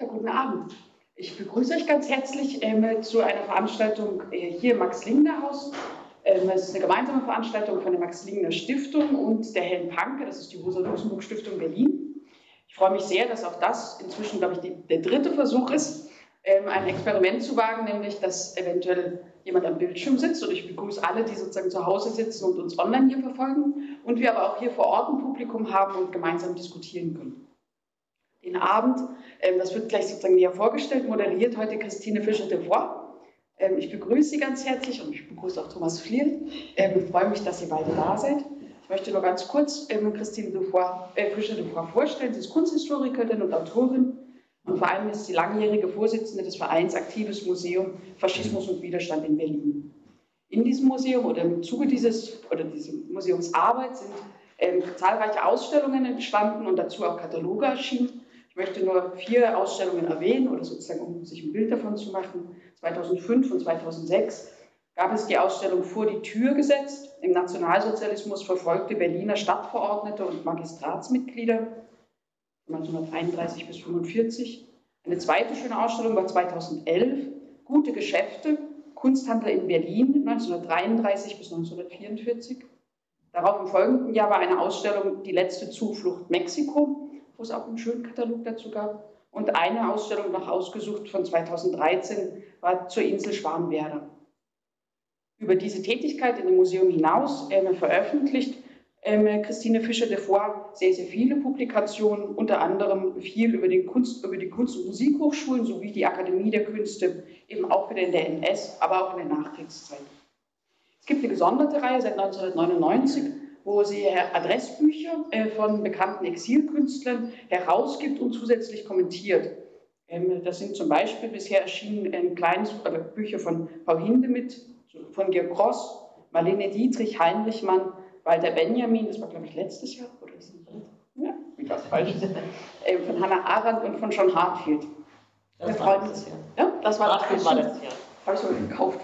Ja, guten Abend. Ich begrüße euch ganz herzlich ähm, zu einer Veranstaltung äh, hier im Max-Lingner-Haus. Ähm, es ist eine gemeinsame Veranstaltung von der Max-Lingner Stiftung und der Helen Panke, das ist die Rosa-Luxemburg-Stiftung Berlin. Ich freue mich sehr, dass auch das inzwischen, glaube ich, die, der dritte Versuch ist, ähm, ein Experiment zu wagen, nämlich dass eventuell jemand am Bildschirm sitzt und ich begrüße alle, die sozusagen zu Hause sitzen und uns online hier verfolgen und wir aber auch hier vor Ort ein Publikum haben und gemeinsam diskutieren können. Den Abend, ähm, das wird gleich sozusagen näher vorgestellt, moderiert heute Christine Fischer-Devois. Ähm, ich begrüße Sie ganz herzlich und ich begrüße auch Thomas Fliel. Ich freue mich, dass ihr beide da seid. Ich möchte nur ganz kurz Christine äh, Fischer-Devois vorstellen. Sie ist Kunsthistorikerin und Autorin und vor allem ist sie langjährige Vorsitzende des Vereins Aktives Museum Faschismus und Widerstand in Berlin. In diesem Museum oder im Zuge dieses oder dieser Museumsarbeit sind ähm, zahlreiche Ausstellungen entstanden und dazu auch Kataloge erschienen. Ich möchte nur vier Ausstellungen erwähnen oder sozusagen, um sich ein Bild davon zu machen. 2005 und 2006 gab es die Ausstellung Vor die Tür gesetzt, im Nationalsozialismus verfolgte Berliner Stadtverordnete und Magistratsmitglieder 1931 bis 1945. Eine zweite schöne Ausstellung war 2011, Gute Geschäfte, Kunsthandel in Berlin 1933 bis 1944. Darauf im folgenden Jahr war eine Ausstellung Die letzte Zuflucht Mexiko, wo es auch einen schönen Katalog dazu gab. Und eine Ausstellung noch ausgesucht von 2013 war zur Insel Schwanwerder. Über diese Tätigkeit in dem Museum hinaus äh, veröffentlicht ähm, Christine Fischer-Defoy sehr, sehr viele Publikationen, unter anderem viel über, den Kunst, über die Kunst- und Musikhochschulen sowie die Akademie der Künste, eben auch wieder in der NS, aber auch in der Nachkriegszeit. Es gibt eine gesonderte Reihe seit 1999, wo sie Adressbücher äh, von bekannten Exilkünstlern herausgibt und zusätzlich kommentiert. Ähm, das sind zum Beispiel bisher erschienen ein kleines Bücher von Paul Hindemith, von Georg Gross, Marlene Dietrich, Heinrich Mann, Walter Benjamin, das war glaube ich letztes Jahr, oder ist das ja, das falsch? äh, von Hannah Arendt und von John Hartfield. Das, das war letztes Jahr. Ja, das war, Hartfield war letztes Jahr. Habe ich sogar gekauft.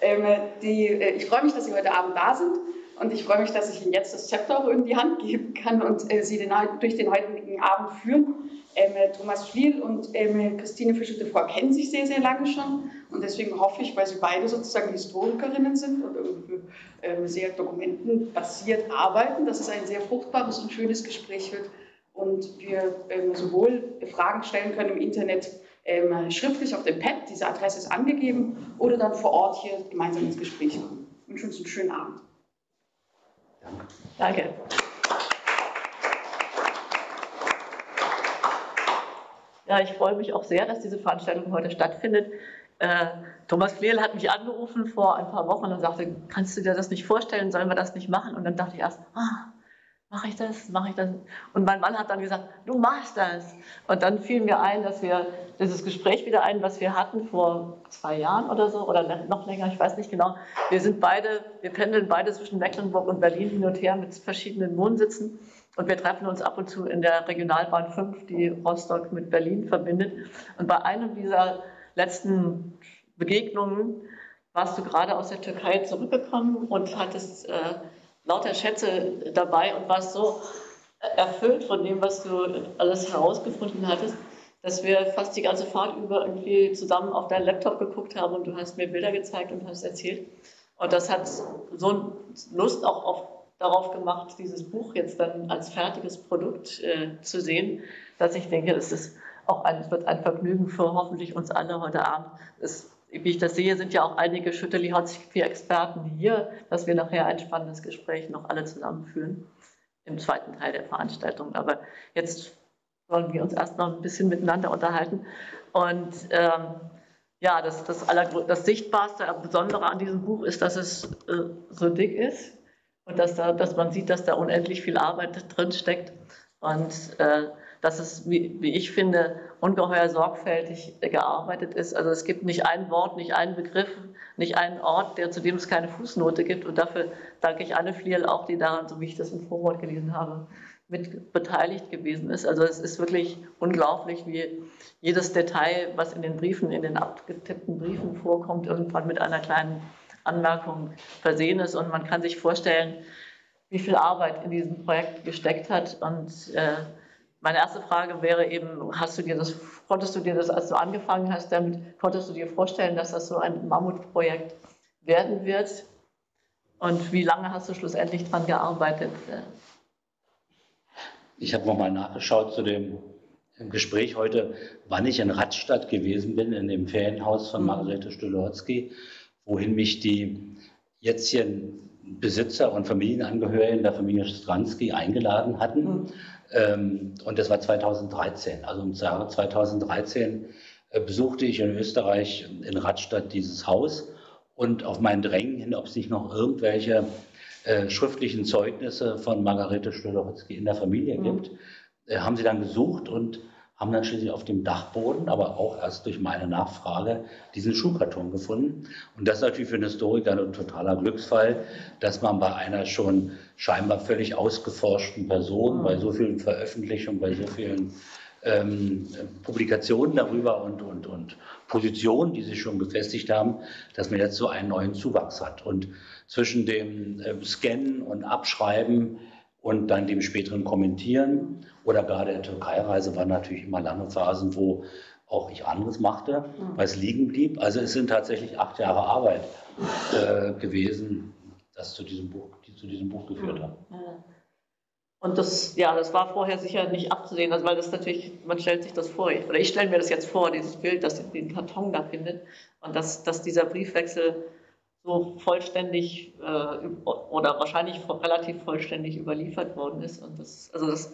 Ähm, die, äh, ich freue mich, dass Sie heute Abend da sind und ich freue mich, dass ich Ihnen jetzt das Zepter auch in die Hand geben kann und äh, Sie den, durch den heutigen Abend führen. Ähm, Thomas Fliel und ähm, Christine Fischer-de kennen sich sehr, sehr lange schon und deswegen hoffe ich, weil sie beide sozusagen Historikerinnen sind und irgendwie ähm, sehr dokumentenbasiert arbeiten, dass es ein sehr fruchtbares und schönes Gespräch wird und wir ähm, sowohl Fragen stellen können im Internet, ähm, schriftlich auf dem Pad, diese Adresse ist angegeben, oder dann vor Ort hier gemeinsam ins Gespräch kommen. Ich wünsche uns einen schönen Abend. Danke. Ja, ich freue mich auch sehr, dass diese Veranstaltung heute stattfindet. Äh, Thomas Flehl hat mich angerufen vor ein paar Wochen und sagte, kannst du dir das nicht vorstellen, sollen wir das nicht machen? Und dann dachte ich erst, ah, mache ich das, mache ich das? Und mein Mann hat dann gesagt, du machst das. Und dann fiel mir ein, dass wir dieses Gespräch wieder ein, was wir hatten vor zwei Jahren oder so, oder noch länger, ich weiß nicht genau. Wir sind beide, wir pendeln beide zwischen Mecklenburg und Berlin hin und her mit verschiedenen Wohnsitzen. Und wir treffen uns ab und zu in der Regionalbahn 5, die Rostock mit Berlin verbindet. Und bei einem dieser letzten Begegnungen warst du gerade aus der Türkei zurückgekommen und hattest äh, lauter Schätze dabei und warst so erfüllt von dem, was du alles herausgefunden hattest, dass wir fast die ganze Fahrt über irgendwie zusammen auf deinen Laptop geguckt haben und du hast mir Bilder gezeigt und hast erzählt. Und das hat so Lust auch auf darauf gemacht, dieses Buch jetzt dann als fertiges Produkt äh, zu sehen, dass ich denke, es ist auch ein, wird ein Vergnügen für hoffentlich uns alle heute Abend. Es, wie ich das sehe, sind ja auch einige Schütteli-Hartz-IV-Experten hier, dass wir nachher ein spannendes Gespräch noch alle zusammenführen im zweiten Teil der Veranstaltung. Aber jetzt wollen wir uns erst noch ein bisschen miteinander unterhalten. Und ähm, ja, das, das, das Sichtbarste, Besondere an diesem Buch ist, dass es äh, so dick ist und dass, da, dass man sieht, dass da unendlich viel Arbeit drin steckt und äh, dass es, wie, wie, ich finde, ungeheuer sorgfältig gearbeitet ist. Also es gibt nicht ein Wort, nicht einen Begriff, nicht einen Ort, der, zu dem es keine Fußnote gibt. Und dafür danke ich Anne Fliel auch, die daran, so wie ich das im Vorwort gelesen habe, mit beteiligt gewesen ist. Also es ist wirklich unglaublich, wie jedes Detail, was in den Briefen, in den abgetippten Briefen vorkommt, irgendwann mit einer kleinen Anmerkung versehen ist. Und man kann sich vorstellen, wie viel Arbeit in diesem Projekt gesteckt hat. Und äh, meine erste Frage wäre eben, hast du dir das, konntest du dir das, als du angefangen hast damit, konntest du dir vorstellen, dass das so ein Mammutprojekt werden wird? Und wie lange hast du schlussendlich daran gearbeitet? Ich habe nochmal nachgeschaut zu dem Gespräch heute, wann ich in Radstadt gewesen bin, in dem Ferienhaus von mhm. Margarete Stülotzki, wohin mich die jetzigen Besitzer und Familienangehörigen der Familie Stransky eingeladen hatten. Mhm. Ähm, und das war 2013. Also im Jahre 2013 äh, besuchte ich in Österreich in Radstadt dieses Haus und auf meinen Drängen hin, ob es nicht noch irgendwelche äh, schriftlichen Zeugnisse von Margarete Stolowitzki in der Familie mhm. gibt, äh, haben sie dann gesucht und haben dann schließlich auf dem Dachboden, aber auch erst durch meine Nachfrage, diesen Schuhkarton gefunden. Und das ist natürlich für einen Historiker ein totaler Glücksfall, dass man bei einer schon scheinbar völlig ausgeforschten Person, mhm. bei so vielen Veröffentlichungen, bei so vielen ähm, Publikationen darüber und, und, und Positionen, die sich schon gefestigt haben, dass man jetzt so einen neuen Zuwachs hat. Und zwischen dem äh, Scannen und Abschreiben und dann dem späteren Kommentieren oder gerade der Türkei-Reise waren natürlich immer lange Phasen, wo auch ich anderes machte, mhm. weil es liegen blieb. Also es sind tatsächlich acht Jahre Arbeit äh, gewesen, das zu diesem Buch, zu diesem Buch geführt haben. Und das, ja, das war vorher sicher nicht abzusehen, also weil das natürlich, man stellt sich das vor, oder ich stelle mir das jetzt vor, dieses Bild, dass den Karton da findet und dass, dass dieser Briefwechsel so vollständig äh, oder wahrscheinlich relativ vollständig überliefert worden ist. Und das, also das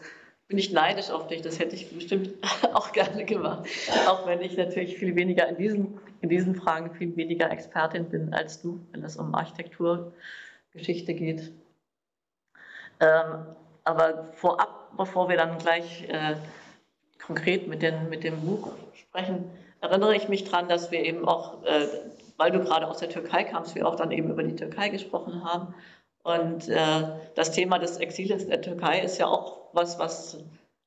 bin ich neidisch auf dich, das hätte ich bestimmt auch gerne gemacht. Auch wenn ich natürlich viel weniger in diesen, in diesen Fragen viel weniger Expertin bin als du, wenn es um Architekturgeschichte geht. Ähm, aber vorab, bevor wir dann gleich äh, konkret mit, den, mit dem Buch sprechen, erinnere ich mich daran, dass wir eben auch äh, weil du gerade aus der Türkei kamst, wir auch dann eben über die Türkei gesprochen haben. Und äh, das Thema des Exils in der Türkei ist ja auch was, was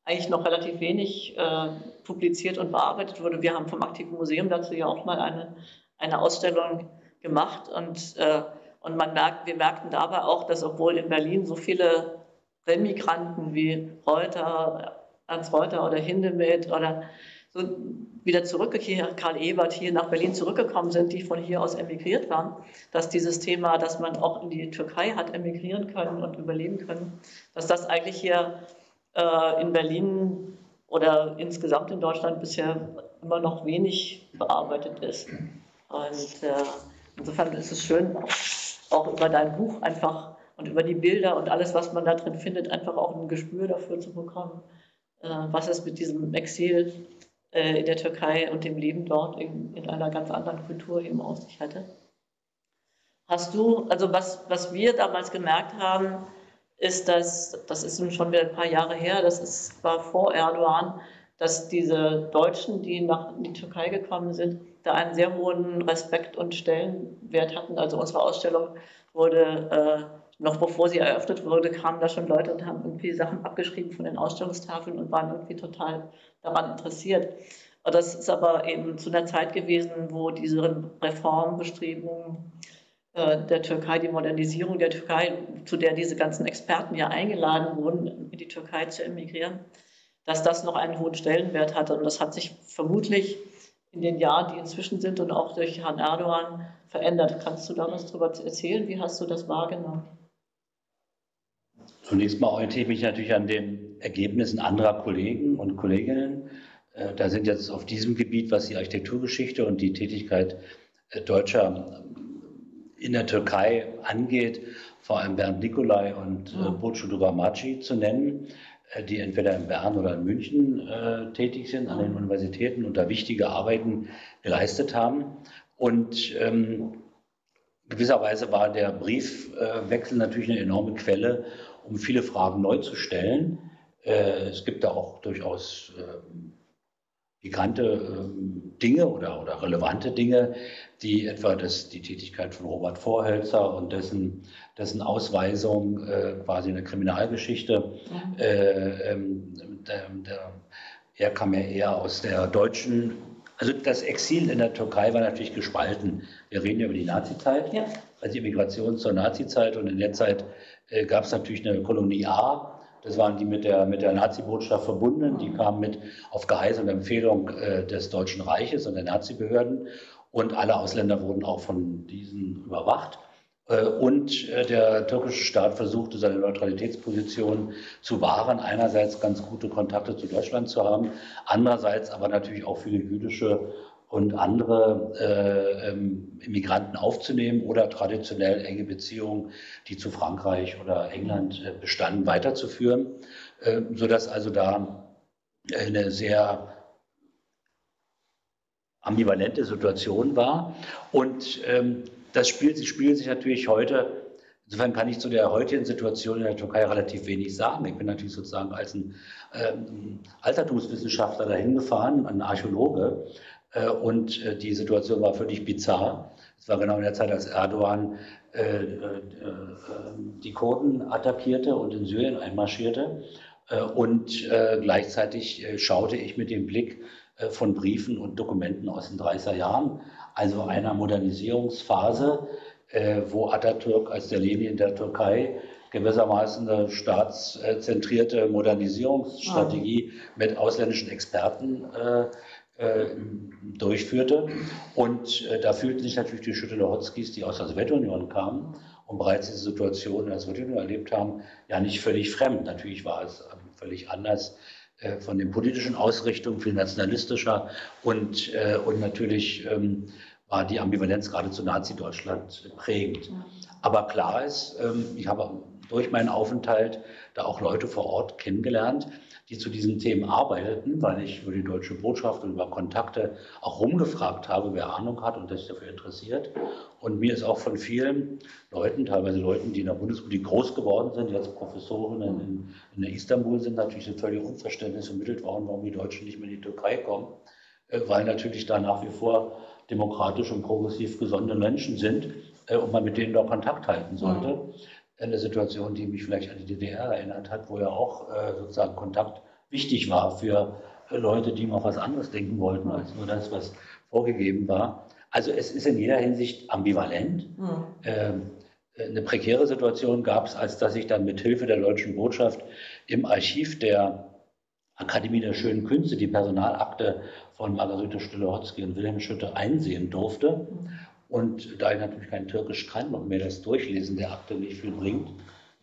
eigentlich noch relativ wenig äh, publiziert und bearbeitet wurde. Wir haben vom Aktiven Museum dazu ja auch mal eine, eine Ausstellung gemacht und, äh, und man merkt, wir merkten dabei auch, dass obwohl in Berlin so viele Remigranten wie Reuter, Ernst Reuter oder Hindemith oder so wieder zurückgekehrt, Karl Ebert hier nach Berlin zurückgekommen sind, die von hier aus emigriert waren, dass dieses Thema, dass man auch in die Türkei hat emigrieren können und überleben können, dass das eigentlich hier äh, in Berlin oder insgesamt in Deutschland bisher immer noch wenig bearbeitet ist. Und äh, insofern ist es schön, auch über dein Buch einfach und über die Bilder und alles, was man da drin findet, einfach auch ein Gespür dafür zu bekommen, äh, was es mit diesem Exil äh, in der Türkei und dem Leben dort in, in einer ganz anderen Kultur eben aus sich hatte. Hast du, also was, was wir damals gemerkt haben, ist, dass, das ist nun schon wieder ein paar Jahre her, das ist, war vor Erdogan, dass diese Deutschen, die nach in die Türkei gekommen sind, da einen sehr hohen Respekt und Stellenwert hatten. Also unsere Ausstellung wurde, äh, noch bevor sie eröffnet wurde, kamen da schon Leute und haben irgendwie Sachen abgeschrieben von den Ausstellungstafeln und waren irgendwie total daran interessiert. Das ist aber eben zu einer Zeit gewesen, wo diese Reformbestrebungen äh, der Türkei, die Modernisierung der Türkei, zu der diese ganzen Experten ja eingeladen wurden, in die Türkei zu emigrieren, dass das noch einen hohen Stellenwert hatte. Und das hat sich vermutlich in den Jahren, die inzwischen sind und auch durch Herrn Erdogan verändert. Kannst du da was darüber erzählen? Wie hast du das wahrgenommen? Zunächst mal orientiere ich mich natürlich an den Ergebnissen anderer Kollegen und Kolleginnen. Äh, da sind jetzt auf diesem Gebiet, was die Architekturgeschichte und die Tätigkeit äh, Deutscher äh, in der Türkei angeht, vor allem Bernd Nikolai und äh, Burcu Dugamaci zu nennen, die entweder in Bern oder in München äh, tätig sind, an den Universitäten und da wichtige Arbeiten geleistet haben. Und ähm, gewisserweise war der Briefwechsel natürlich eine enorme Quelle, um viele Fragen neu zu stellen. Äh, es gibt da auch durchaus ähm, pikante ähm, Dinge oder, oder relevante Dinge, die etwa das, die Tätigkeit von Robert Vorhölzer und dessen, dessen Ausweisung äh, quasi in der Kriminalgeschichte, mhm. äh, ähm, der, der, er kam ja eher aus der deutschen, also das Exil in der Türkei war natürlich gespalten. Wir reden ja über die Nazizeit, ja. also die Migration zur Nazizeit und in der Zeit äh, gab es natürlich eine Kolonie A, Das waren die mit der, mit der Nazi-Botschaft verbunden. Die kamen mit auf Geheiß und Empfehlung äh, des Deutschen Reiches und der Nazi-Behörden. Und alle Ausländer wurden auch von diesen überwacht. Äh, und äh, der türkische Staat versuchte seine Neutralitätsposition zu wahren. Einerseits ganz gute Kontakte zu Deutschland zu haben, andererseits aber natürlich auch viele jüdische und andere äh, ähm, Immigranten aufzunehmen oder traditionell enge Beziehungen, die zu Frankreich oder England äh, bestanden, weiterzuführen, äh, sodass also da eine sehr ambivalente Situation war. Und ähm, das spielt, spielt sich natürlich heute, insofern kann ich zu der heutigen Situation in der Türkei relativ wenig sagen. Ich bin natürlich sozusagen als ein ähm, Altertumswissenschaftler dahin gefahren, ein Archäologe, und äh, die Situation war völlig bizarr. Es war genau in der Zeit, als Erdogan äh, äh, die Kurden attackierte und in Syrien einmarschierte. Äh, und äh, gleichzeitig schaute ich mit dem Blick von Briefen und Dokumenten aus den 30er Jahren also einer Modernisierungsphase, äh, wo Atatürk als der Lenin der Türkei gewissermaßen eine staatszentrierte Modernisierungsstrategie ah. mit ausländischen Experten äh, äh, durchführte. Und äh, da fühlten sich natürlich die Schütteler-Hotzkis, die aus der Sowjetunion kamen und bereits diese Situation in der Sowjetunion erlebt haben, ja nicht völlig fremd. Natürlich war es völlig anders äh, von den politischen Ausrichtungen, viel nationalistischer und, äh, und natürlich ähm, war die Ambivalenz gerade zu Nazi-Deutschland prägend. Aber klar ist, ähm, ich habe durch meinen Aufenthalt da auch Leute vor Ort kennengelernt, die zu diesen Themen arbeiteten, weil ich über die deutsche Botschaft und über Kontakte auch rumgefragt habe, wer Ahnung hat und sich dafür interessiert. Und mir ist auch von vielen Leuten, teilweise Leuten, die in der Bundesrepublik groß geworden sind, jetzt Professorinnen in, in Istanbul sind, natürlich ein völlig Unverständnis vermittelt worden, warum die Deutschen nicht mehr in die Türkei kommen, äh, weil natürlich da nach wie vor demokratisch und progressiv gesonnene Menschen sind äh, und man mit denen doch Kontakt halten sollte. Mhm eine Situation, die mich vielleicht an die DDR erinnert hat, wo ja auch äh, sozusagen Kontakt wichtig war für Leute, die mal was anderes denken wollten, als nur das, was vorgegeben war. Also es ist in jeder Hinsicht ambivalent. Mhm. Ähm, eine prekäre Situation gab es, als dass ich dann mit Hilfe der deutschen Botschaft im Archiv der Akademie der Schönen Künste die Personalakte von Margarete Stülle-Hotzky und Wilhelm Schütte einsehen durfte. Mhm. Und da ich natürlich kein Türkisch kann und mir das Durchlesen der Akte nicht viel bringt,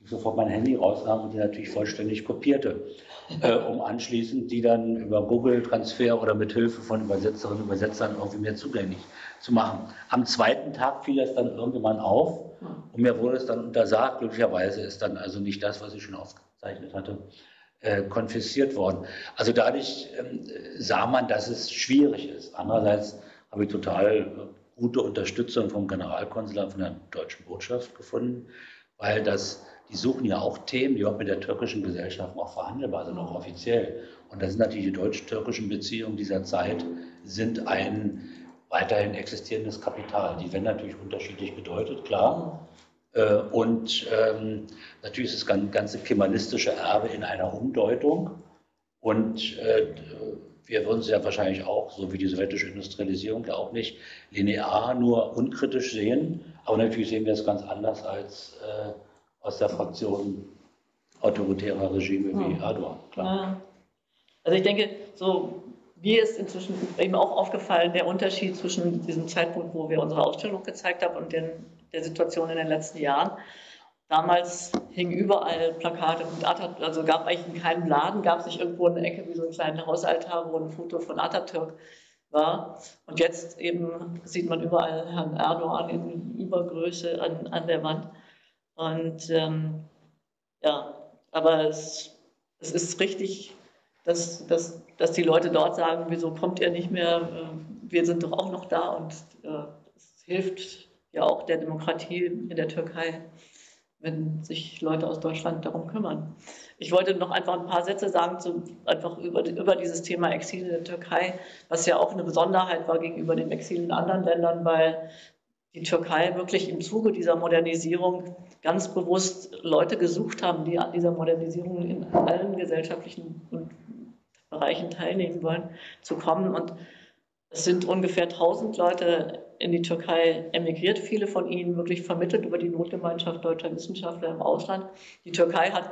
ich sofort mein Handy rausnahm und die natürlich vollständig kopierte, äh, um anschließend die dann über Google-Transfer oder mit Hilfe von Übersetzerinnen und Übersetzern irgendwie mir zugänglich zu machen. Am zweiten Tag fiel das dann irgendwann auf und mir wurde es dann untersagt. Glücklicherweise ist dann also nicht das, was ich schon aufgezeichnet hatte, äh, konfisziert worden. Also dadurch ähm, sah man, dass es schwierig ist. Andererseits habe ich total gute Unterstützung vom Generalkonsulat, von der deutschen Botschaft gefunden, weil das, die suchen ja auch Themen, die auch mit der türkischen Gesellschaft auch verhandelbar sind, auch offiziell. Und das sind natürlich die deutsch-türkischen Beziehungen dieser Zeit, sind ein weiterhin existierendes Kapital. Die werden natürlich unterschiedlich gedeutet, klar. Äh, und ähm, natürlich ist das ganze kemalistische Erbe in einer Umdeutung. Und äh, wir würden es ja wahrscheinlich auch, so wie die sowjetische Industrialisierung, ja auch nicht linear, nur unkritisch sehen. Aber natürlich sehen wir es ganz anders als äh, aus der Fraktion autoritärer Regime wie ja. Erdogan. Klar. Also ich denke, so mir ist inzwischen eben auch aufgefallen, der Unterschied zwischen diesem Zeitpunkt, wo wir unsere Ausstellung gezeigt haben und den, der Situation in den letzten Jahren. Damals hingen überall Plakate mit Atatürk, also gab eigentlich in keinem Laden, gab es irgendwo eine Ecke wie so einen kleinen Hausaltar, wo ein Foto von Atatürk war. Und jetzt eben sieht man überall Herrn Erdogan in Übergröße an, an der Wand. Und ähm, ja, aber es, es ist richtig, dass, dass, dass die Leute dort sagen, wieso kommt ihr nicht mehr? Äh, wir sind doch auch noch da und äh, es hilft ja auch der Demokratie in der Türkei wenn sich Leute aus Deutschland darum kümmern. Ich wollte noch einfach ein paar Sätze sagen, zu, einfach über, über dieses Thema Exil in der Türkei, was ja auch eine Besonderheit war gegenüber dem Exil in anderen Ländern, weil die Türkei wirklich im Zuge dieser Modernisierung ganz bewusst Leute gesucht haben, die an dieser Modernisierung in allen gesellschaftlichen Bereichen teilnehmen wollen, zu kommen. Und Es sind ungefähr 1000 Leute in die Türkei emigriert, viele von ihnen wirklich vermittelt über die Notgemeinschaft deutscher Wissenschaftler im Ausland. Die Türkei hat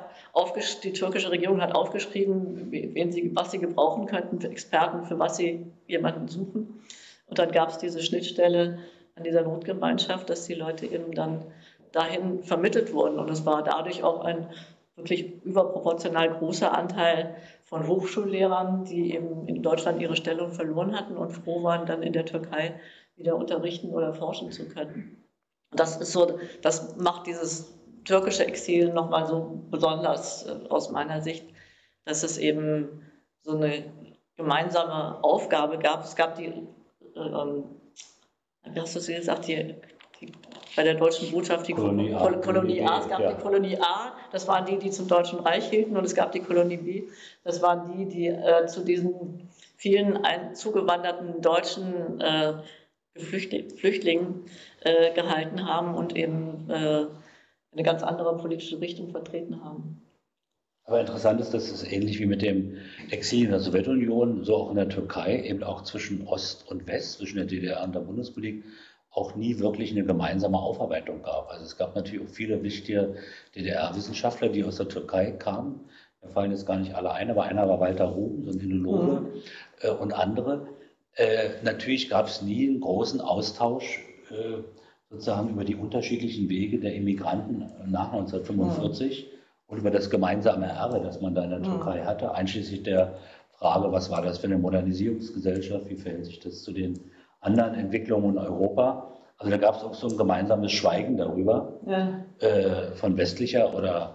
die türkische Regierung hat aufgeschrieben, wen sie, was sie gebrauchen könnten für Experten, für was sie jemanden suchen. Und dann gab es diese Schnittstelle an dieser Notgemeinschaft, dass die Leute eben dann dahin vermittelt wurden. Und es war dadurch auch ein wirklich überproportional großer Anteil von Hochschullehrern, die eben in Deutschland ihre Stellung verloren hatten und froh waren, dann in der Türkei wieder unterrichten oder forschen zu können. Das ist so, das macht dieses türkische Exil nochmal so besonders äh, aus meiner Sicht, dass es eben so eine gemeinsame Aufgabe gab. Es gab die, äh, ähm, wie hast du es gesagt, die, die, bei der deutschen Botschaft die Kolonie A. Kolonie A. Es gab ja. die Kolonie A, das waren die, die zum Deutschen Reich hielten, und es gab die Kolonie B, das waren die, die äh, zu diesen vielen ein, zugewanderten deutschen äh, Flüchtlingen äh, gehalten haben und eben äh, eine ganz andere politische Richtung vertreten haben. Aber interessant ist, dass es ähnlich wie mit dem Exil in der Sowjetunion, so auch in der Türkei, eben auch zwischen Ost und West, zwischen der DDR und der Bundesrepublik, auch nie wirklich eine gemeinsame Aufarbeitung gab. Also es gab natürlich auch viele wichtige DDR-Wissenschaftler, die aus der Türkei kamen. Da fallen jetzt gar nicht alle ein, aber einer war Walter Ruhm, so ein Indologe mhm. äh, und andere. Äh, natürlich gab es nie einen großen Austausch äh, sozusagen über die unterschiedlichen Wege der Immigranten nach 1945 ja. und über das gemeinsame Erbe, das man da in der ja. Türkei hatte, einschließlich der Frage, was war das für eine Modernisierungsgesellschaft, wie verhält sich das zu den anderen Entwicklungen in Europa. Also da gab es auch so ein gemeinsames Schweigen darüber ja. äh, von westlicher oder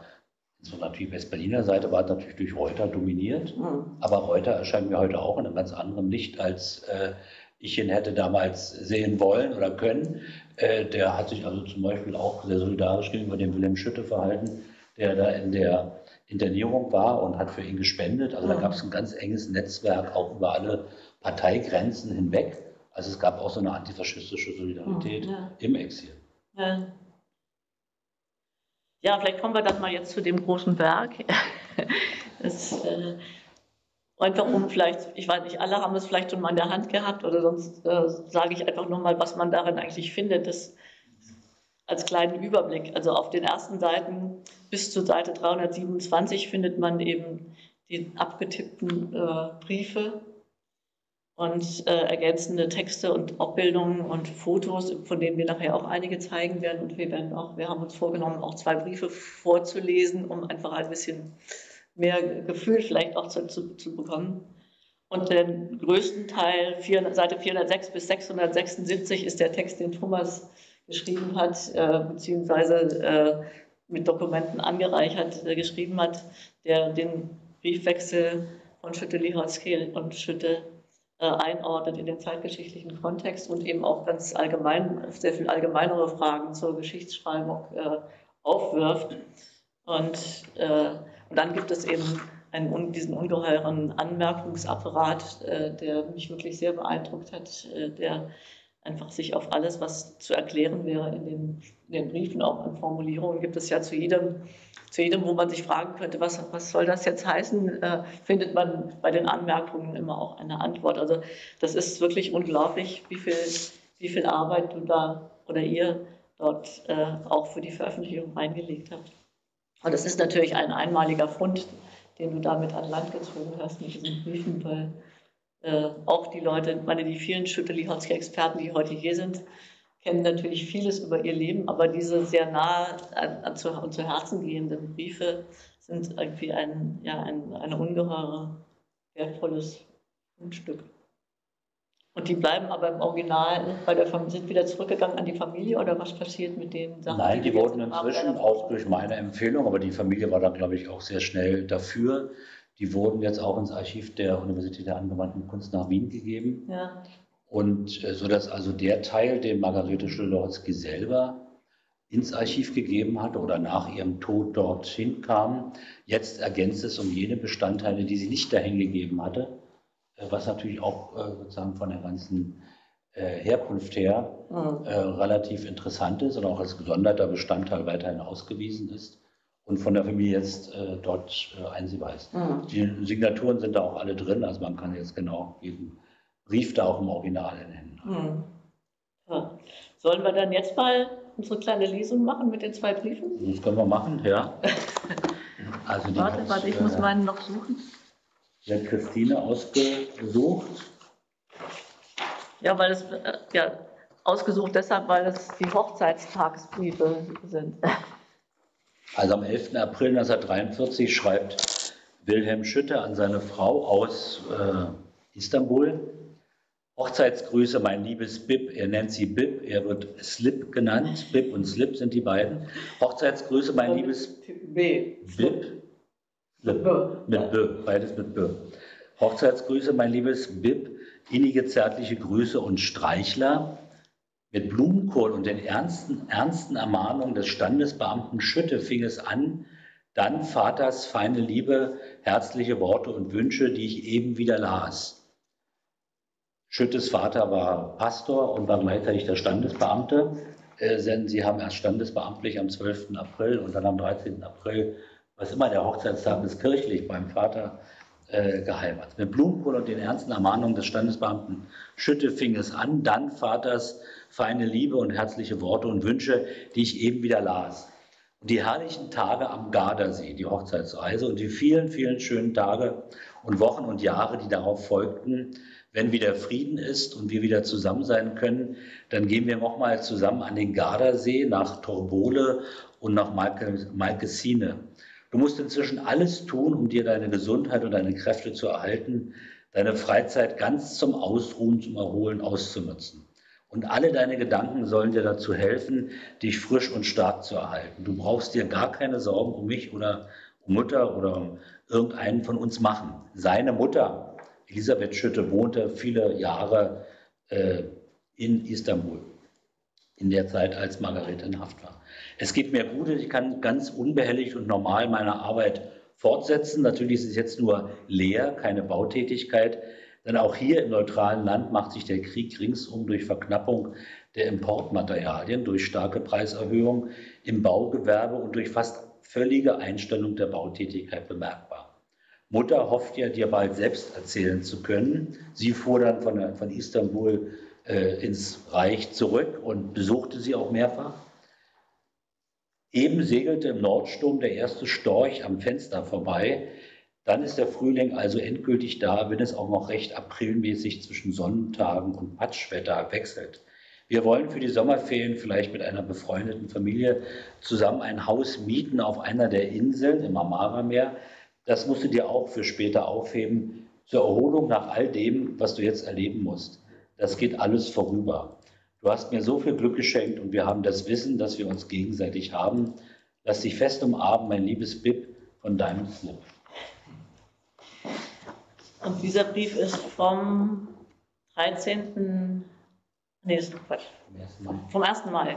so natürlich West-Berliner Seite war natürlich durch Reuter dominiert, mhm. aber Reuter erscheint mir heute auch in einem ganz anderen Licht, als äh, ich ihn hätte damals sehen wollen oder können. Äh, der hat sich also zum Beispiel auch sehr solidarisch gegenüber dem Wilhelm Schütte verhalten, der da in der Internierung war und hat für ihn gespendet. Also da gab es ein ganz enges Netzwerk auch über alle Parteigrenzen hinweg. Also es gab auch so eine antifaschistische Solidarität ja. im Exil. Ja. ja. vielleicht kommen wir dann mal jetzt zu dem großen Werk. Das, äh, Einfach um vielleicht, ich weiß nicht, alle haben es vielleicht schon mal in der Hand gehabt oder sonst äh, sage ich einfach nochmal, was man darin eigentlich findet. Das als kleinen Überblick. Also auf den ersten Seiten bis zur Seite 327 findet man eben die abgetippten äh, Briefe und äh, ergänzende Texte und Abbildungen und Fotos, von denen wir nachher auch einige zeigen werden. Und wir werden auch, wir haben uns vorgenommen, auch zwei Briefe vorzulesen, um einfach ein bisschen mehr Gefühl vielleicht auch zu, zu, zu bekommen. Und den größten Teil, vier, Seite 406 bis 676, ist der Text, den Thomas geschrieben hat, äh, beziehungsweise äh, mit Dokumenten angereichert äh, geschrieben hat, der den Briefwechsel von Schütte-Lihotzky und Schütte einordnet in den zeitgeschichtlichen Kontext und eben auch ganz allgemein, sehr viel allgemeinere Fragen zur Geschichtsschreibung äh, aufwirft. Und äh, und dann gibt es eben einen, diesen ungeheuren Anmerkungsapparat, äh, der mich wirklich sehr beeindruckt hat, äh, der einfach sich auf alles, was zu erklären wäre in den, in den Briefen, auch an Formulierungen gibt es ja zu jedem, zu jedem, wo man sich fragen könnte, was, was soll das jetzt heißen, äh, findet man bei den Anmerkungen immer auch eine Antwort. Also das ist wirklich unglaublich, wie viel, wie viel Arbeit du da oder ihr dort äh, auch für die Veröffentlichung reingelegt habt. Und das ist natürlich ein einmaliger Fund, den du damit an Land gezogen hast mit diesen Briefen, weil äh, auch die Leute, meine, die vielen Schütte-Lihotzky-Experten, die heute hier sind, kennen natürlich vieles über ihr Leben, aber diese sehr nahe an, an zu, und zu Herzen gehenden Briefe sind irgendwie ein, ja, ein, ein ungeheure, wertvolles Fundstück. Und die bleiben aber im Original bei der Familie, sind wieder zurückgegangen an die Familie oder was passiert mit den Sachen? Nein, die, die wurden inzwischen auch durch meine Empfehlung, aber die Familie war da, glaube ich, auch sehr schnell dafür. Die wurden jetzt auch ins Archiv der Universität der angewandten Kunst nach Wien gegeben. Ja. Und äh, so dass also der Teil, den Margarete Schlöderotzky selber ins Archiv gegeben hatte oder nach ihrem Tod dorthin kam, jetzt ergänzt es um jene Bestandteile, die sie nicht dahin gegeben hatte äh, was natürlich auch äh, sozusagen von der ganzen äh, Herkunft her mhm. relativ interessant ist und auch als gesonderter Bestandteil weiterhin ausgewiesen ist und von der Familie jetzt dort einsehbar ist. Mhm. Die Signaturen sind da auch alle drin, also man kann jetzt genau jeden Brief da auch im Original in Händen. Hm. Ja. Sollen wir dann jetzt mal unsere kleine Lesung machen mit den zwei Briefen? Das können wir machen, ja. Also warte, hat, warte, ich äh, muss meinen noch suchen. Die hat Christine ausgesucht. Ja, weil es, äh, ja, ausgesucht deshalb, weil es die Hochzeitstagsbriefe sind. Also am 11. April 1943 schreibt Wilhelm Schütte an seine Frau aus äh, Istanbul. Hochzeitsgrüße, mein liebes Bib. Er nennt sie Bib, er wird Slip genannt. Bib und Slip sind die beiden. Hochzeitsgrüße, mein und liebes B. Bib. Mit B, beides mit B. Hochzeitsgrüße, mein liebes Bib. Innige zärtliche Grüße und Streichler. Mit Blumenkohl und den ernsten, ernsten Ermahnungen des Standesbeamten Schütte fing es an, dann Vaters feine Liebe, herzliche Worte und Wünsche, die ich eben wieder las. Schüttes Vater war Pastor und war gleichzeitig der Standesbeamte. Äh, sie haben erst standesbeamtlich am 12. April und dann am 13. April, was immer der Hochzeitstag ist, kirchlich beim Vater äh, geheiratet. Mit Blumenkohl und den ernsten Ermahnungen des Standesbeamten Schütte fing es an, dann Vaters feine Liebe und herzliche Worte und Wünsche, die ich eben wieder las. Und die herrlichen Tage am Gardasee, die Hochzeitsreise und die vielen, vielen schönen Tage und Wochen und Jahre, die darauf folgten, wenn wieder Frieden ist und wir wieder zusammen sein können, dann gehen wir nochmal zusammen an den Gardasee nach Torbole und nach Malkesine. Du musst inzwischen alles tun, um dir deine Gesundheit und deine Kräfte zu erhalten, deine Freizeit ganz zum Ausruhen, zum Erholen auszunutzen. Und alle deine Gedanken sollen dir dazu helfen, dich frisch und stark zu erhalten. Du brauchst dir gar keine Sorgen um mich oder um Mutter oder um irgendeinen von uns machen. Seine Mutter, Elisabeth Schütte wohnte viele Jahre äh, in Istanbul, in der Zeit, als Margarete in Haft war. Es geht mir gut, ich kann ganz unbehelligt und normal meine Arbeit fortsetzen. Natürlich ist es jetzt nur leer, keine Bautätigkeit. Denn auch hier im neutralen Land macht sich der Krieg ringsum durch Verknappung der Importmaterialien, durch starke Preiserhöhung im Baugewerbe und durch fast völlige Einstellung der Bautätigkeit bemerkbar. Mutter hofft ja, dir bald selbst erzählen zu können. Sie fuhr dann von, von Istanbul äh, ins Reich zurück und besuchte sie auch mehrfach. Eben segelte im Nordsturm der erste Storch am Fenster vorbei. Dann ist der Frühling also endgültig da, wenn es auch noch recht aprilmäßig zwischen Sonnentagen und Patschwetter wechselt. Wir wollen für die Sommerferien vielleicht mit einer befreundeten Familie zusammen ein Haus mieten auf einer der Inseln im Amara-Meer. Das musst du dir auch für später aufheben, zur Erholung nach all dem, was du jetzt erleben musst. Das geht alles vorüber. Du hast mir so viel Glück geschenkt und wir haben das Wissen, dass wir uns gegenseitig haben. Lass dich fest umarmen, mein liebes Bib, von deinem Slip. Und dieser Brief ist vom 13. Nee, ist Quatsch. Vom 1. Mai.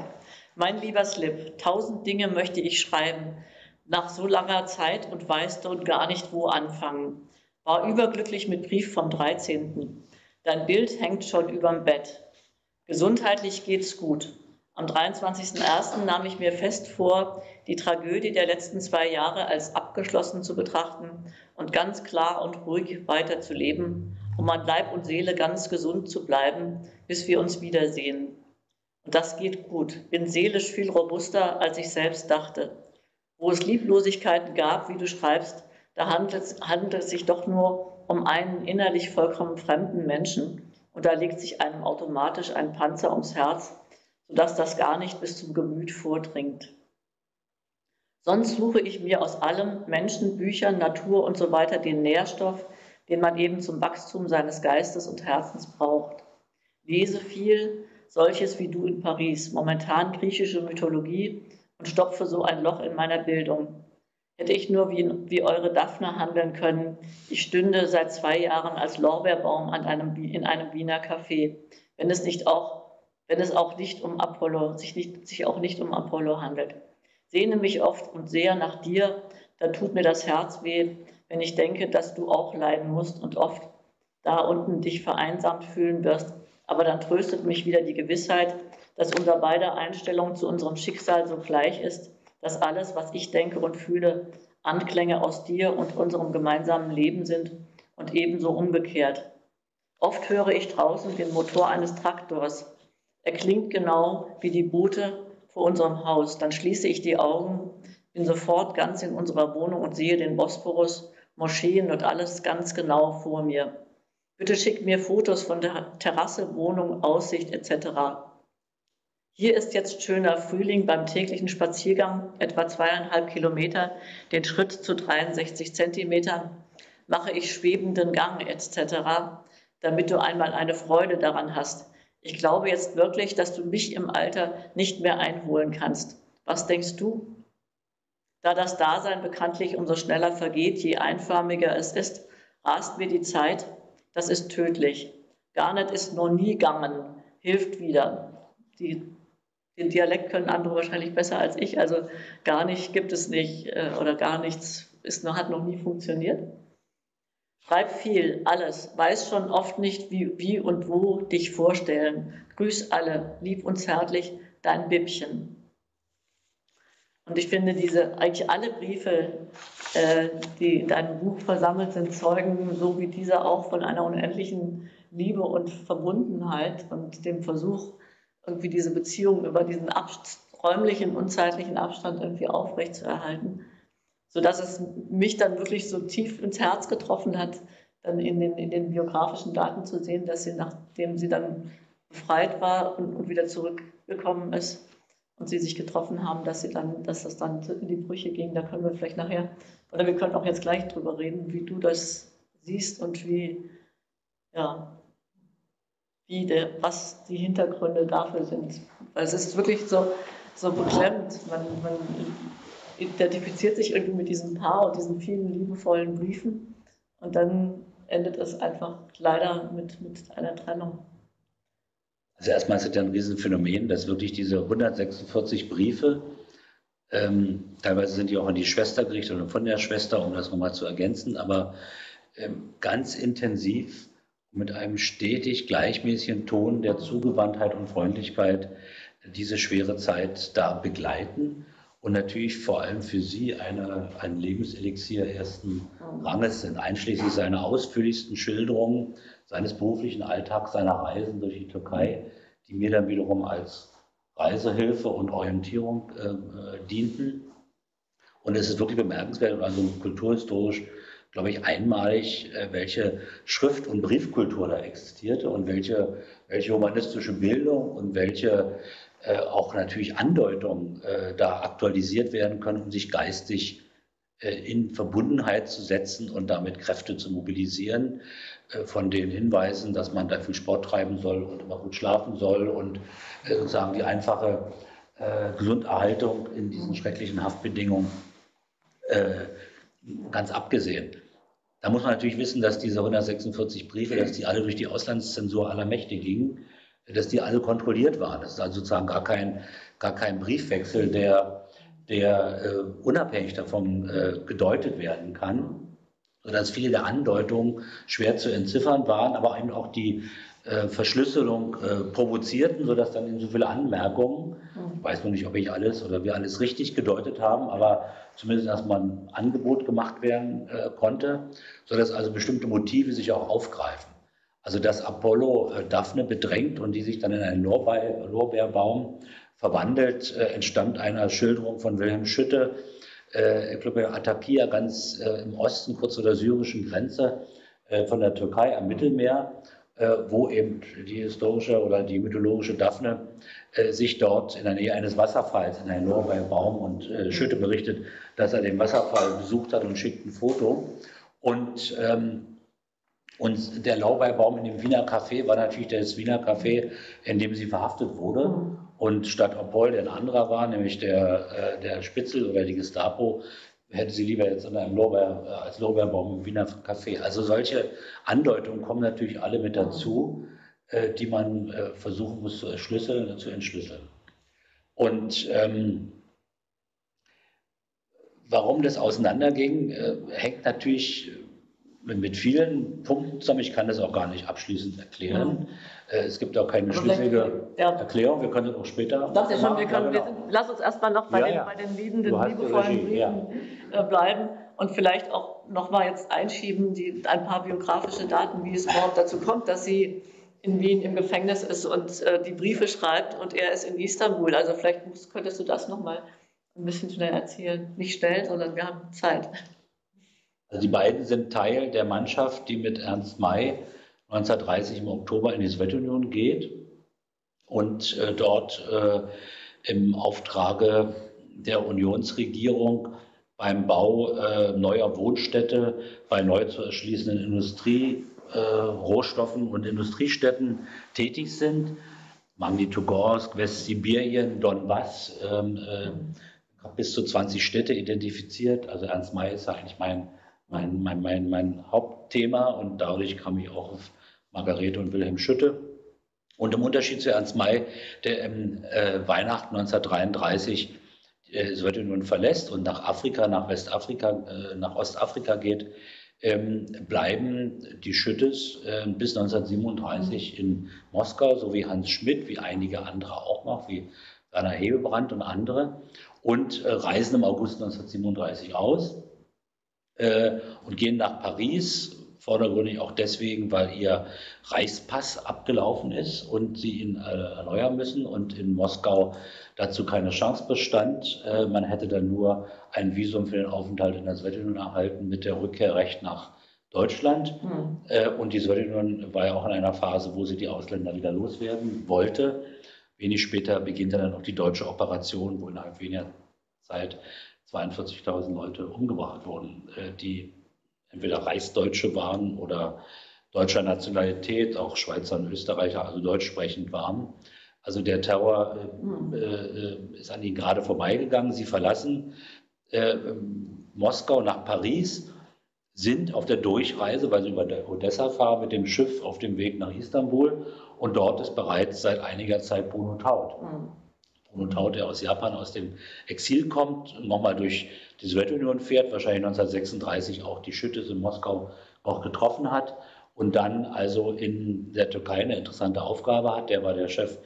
Mein lieber Slip, tausend Dinge möchte ich schreiben nach so langer Zeit und weiß dort gar nicht, wo anfangen. War überglücklich mit Brief vom 13. Dein Bild hängt schon überm Bett. Gesundheitlich geht's gut. Am 23.01. nahm ich mir fest vor, die Tragödie der letzten zwei Jahre als abgeschlossen zu betrachten und ganz klar und ruhig weiterzuleben, um an Leib und Seele ganz gesund zu bleiben, bis wir uns wiedersehen. Und das geht gut. Bin seelisch viel robuster, als ich selbst dachte wo es Lieblosigkeiten gab, wie du schreibst, da handelt es, handelt es sich doch nur um einen innerlich vollkommen fremden Menschen. Und da legt sich einem automatisch ein Panzer ums Herz, sodass das gar nicht bis zum Gemüt vordringt. Sonst suche ich mir aus allem Menschen, Büchern, Natur und so weiter den Nährstoff, den man eben zum Wachstum seines Geistes und Herzens braucht. Lese viel, solches wie du in Paris, momentan griechische Mythologie, und stopfe so ein Loch in meiner Bildung. Hätte ich nur wie, wie eure Daphne handeln können, ich stünde seit zwei Jahren als Lorbeerbaum an einem, in einem Wiener Café, wenn es nicht auch, wenn es auch nicht um Apollo, sich, nicht, sich auch nicht um Apollo handelt. Sehne mich oft und sehr nach dir, da tut mir das Herz weh, wenn ich denke, dass du auch leiden musst und oft da unten dich vereinsamt fühlen wirst. Aber dann tröstet mich wieder die Gewissheit, dass unser beider Einstellung zu unserem Schicksal so gleich ist, dass alles, was ich denke und fühle, Anklänge aus dir und unserem gemeinsamen Leben sind und ebenso umgekehrt. Oft höre ich draußen den Motor eines Traktors. Er klingt genau wie die Boote vor unserem Haus. Dann schließe ich die Augen, bin sofort ganz in unserer Wohnung und sehe den Bosporus, Moscheen und alles ganz genau vor mir. Bitte schickt mir Fotos von der Terrasse, Wohnung, Aussicht etc. Hier ist jetzt schöner Frühling beim täglichen Spaziergang, etwa zweieinhalb Kilometer, den Schritt zu 63 Zentimetern, mache ich schwebenden Gang etc., damit du einmal eine Freude daran hast. Ich glaube jetzt wirklich, dass du mich im Alter nicht mehr einholen kannst. Was denkst du? Da das Dasein bekanntlich umso schneller vergeht, je einförmiger es ist, rast mir die Zeit. Das ist tödlich. Gar nicht ist noch nie gegangen, hilft wieder. Die, den Dialekt können andere wahrscheinlich besser als ich. Also gar nicht gibt es nicht äh, oder gar nichts ist, hat noch nie funktioniert. Schreib viel, alles, weiß schon oft nicht, wie, wie und wo dich vorstellen. Grüß alle, lieb und zärtlich, dein Bippchen. Und ich finde, diese, eigentlich alle Briefe, äh, die in deinem Buch versammelt sind, zeugen, so wie dieser auch von einer unendlichen Liebe und Verbundenheit und dem Versuch, irgendwie diese Beziehung über diesen räumlichen und zeitlichen Abstand irgendwie aufrechtzuerhalten sodass es mich dann wirklich so tief ins Herz getroffen hat, dann in den, in den biografischen Daten zu sehen, dass sie, nachdem sie dann befreit war und, und wieder zurückgekommen ist und sie sich getroffen haben, dass, sie dann, dass das dann in die Brüche ging. Da können wir vielleicht nachher, oder wir können auch jetzt gleich drüber reden, wie du das siehst und wie, ja, wie der, was die Hintergründe dafür sind. Weil es ist wirklich so, so beklemmt. Man, man identifiziert sich irgendwie mit diesem Paar und diesen vielen liebevollen Briefen und dann endet es einfach leider mit, mit einer Trennung. Also erstmal ist es ja ein Riesenphänomen, dass wirklich diese 146 Briefe, ähm, teilweise sind die auch an die Schwester gerichtet oder von der Schwester, um das nochmal zu ergänzen, aber ähm, ganz intensiv mit einem stetig gleichmäßigen Ton der Zugewandtheit und Freundlichkeit diese schwere Zeit da begleiten und natürlich vor allem für Sie eine, ein Lebenselixier ersten Ranges sind, einschließlich seiner ausführlichsten Schilderungen seines beruflichen Alltags, seiner Reisen durch die Türkei, die mir dann wiederum als Reisehilfe und Orientierung äh, dienten. Und es ist wirklich bemerkenswert, also kulturhistorisch, glaube ich, einmalig, äh, welche Schrift- und Briefkultur da existierte und welche, welche humanistische Bildung und welche äh, auch natürlich Andeutungen äh, da aktualisiert werden können, um sich geistig äh, in Verbundenheit zu setzen und damit Kräfte zu mobilisieren. Äh, von den Hinweisen, dass man da viel Sport treiben soll und immer gut schlafen soll und äh, sozusagen die einfache Gesunderhaltung in diesen schrecklichen Haftbedingungen ganz abgesehen. Da muss man natürlich wissen, dass diese 146 Briefe, dass die alle durch die Auslandszensur aller Mächte gingen dass die alle kontrolliert waren. Das ist also sozusagen gar kein, gar kein Briefwechsel, der, der äh, unabhängig davon äh, gedeutet werden kann, sodass viele der Andeutungen schwer zu entziffern waren, aber eben auch die äh, Verschlüsselung äh, provozierten, sodass dann in so viele Anmerkungen, ich weiß noch nicht, ob ich alles oder wir alles richtig gedeutet haben, aber zumindest erstmal ein Angebot gemacht werden äh, konnte, sodass also bestimmte Motive sich auch aufgreifen. Also dass Apollo äh, Daphne bedrängt und die sich dann in einen Lorbeer, Lorbeerbaum verwandelt, äh, entstammt einer Schilderung von Wilhelm Schütte, äh, ich glaube Atapia ganz äh, im Osten, kurz vor der syrischen Grenze äh, von der Türkei am Mittelmeer, wo eben die historische oder die mythologische Daphne sich dort in der Nähe eines Wasserfalls in einen Lorbeerbaum und Schütte berichtet, dass er den Wasserfall besucht hat und schickt ein Foto. Und ähm, und der Lorbeerbaum in dem Wiener Café war natürlich das Wiener Café, in dem sie verhaftet wurde. Und statt Opol, der ein anderer war, nämlich der, äh, der Spitzel oder die Gestapo, hätte sie lieber jetzt einem Lorbeer, äh, als Lorbeerbaum im Wiener Café. Also solche Andeutungen kommen natürlich alle mit dazu, äh, die man versuchen muss zu entschlüsseln. Zu entschlüsseln. Und ähm, warum das auseinanderging, hängt natürlich mit vielen Punkten zusammen. Ich kann das auch gar nicht abschließend erklären. Ja. Äh, es gibt auch keine schlüssige ja. Erklärung. Wir können das auch später. Dachte schon, wir können, wir sind, lass uns erstmal noch bei, ja, den, bei den liebenden, liebevollen Briefen äh, bleiben. Und vielleicht auch nochmal jetzt einschieben, die, ein paar biografische Daten, wie es überhaupt dazu kommt, dass sie in Wien im Gefängnis ist und äh, die Briefe schreibt und er ist in Istanbul. Also vielleicht musst, könntest du das nochmal ein bisschen schnell erzählen. Nicht schnell, sondern wir haben Zeit. Also die beiden sind Teil der Mannschaft, die mit Ernst May 1930 im Oktober in die Sowjetunion geht und äh, dort äh, im Auftrage der Unionsregierung beim Bau äh, neuer Wohnstädte, bei neu zu erschließenden Industrie, äh, Rohstoffen und Industriestädten tätig sind. Magnitogorsk, Westsibirien, Donbass, ähm, äh, bis zu 20 Städte identifiziert. Also Ernst May ist eigentlich mein, mein, mein, mein, mein Hauptthema und dadurch kam ich auch auf Margarete und Wilhelm Schütte. Und im Unterschied zu Ernst May, der im äh, Weihnachten 1933 äh, Sowjetunion verlässt und nach Afrika, nach Westafrika, äh, nach Ostafrika geht, ähm, bleiben die Schüttes äh, bis 1937 in Moskau, so wie Hans Schmidt, wie einige andere auch noch, wie Werner Hebebrand und andere, und äh, reisen im August 1937 aus und gehen nach Paris, vordergründig auch deswegen, weil ihr Reichspass abgelaufen ist und sie ihn äh, erneuern müssen und in Moskau dazu keine Chance bestand. Äh, man hätte dann nur ein Visum für den Aufenthalt in der Sowjetunion erhalten mit der Rückkehrrecht nach Deutschland. Mhm. Und die Sowjetunion war ja auch in einer Phase, wo sie die Ausländer wieder loswerden wollte. Wenig später beginnt dann auch die deutsche Operation, wo innerhalb weniger Zeit 42.000 Leute umgebracht wurden, die entweder Reichsdeutsche waren oder deutscher Nationalität, auch Schweizer und Österreicher, also deutsch sprechend waren. Also der Terror äh, äh, ist an ihnen gerade vorbeigegangen. Sie verlassen äh, Moskau nach Paris, sind auf der Durchreise, weil sie über Odessa fahren, mit dem Schiff auf dem Weg nach Istanbul. Und dort ist bereits seit einiger Zeit Bruno Taut. Mhm. Bruno Taut, der aus Japan, aus dem Exil kommt, nochmal durch die Sowjetunion fährt, wahrscheinlich 1936 auch die Schüttes in Moskau auch getroffen hat und dann also in der Türkei eine interessante Aufgabe hat. Der war der Chef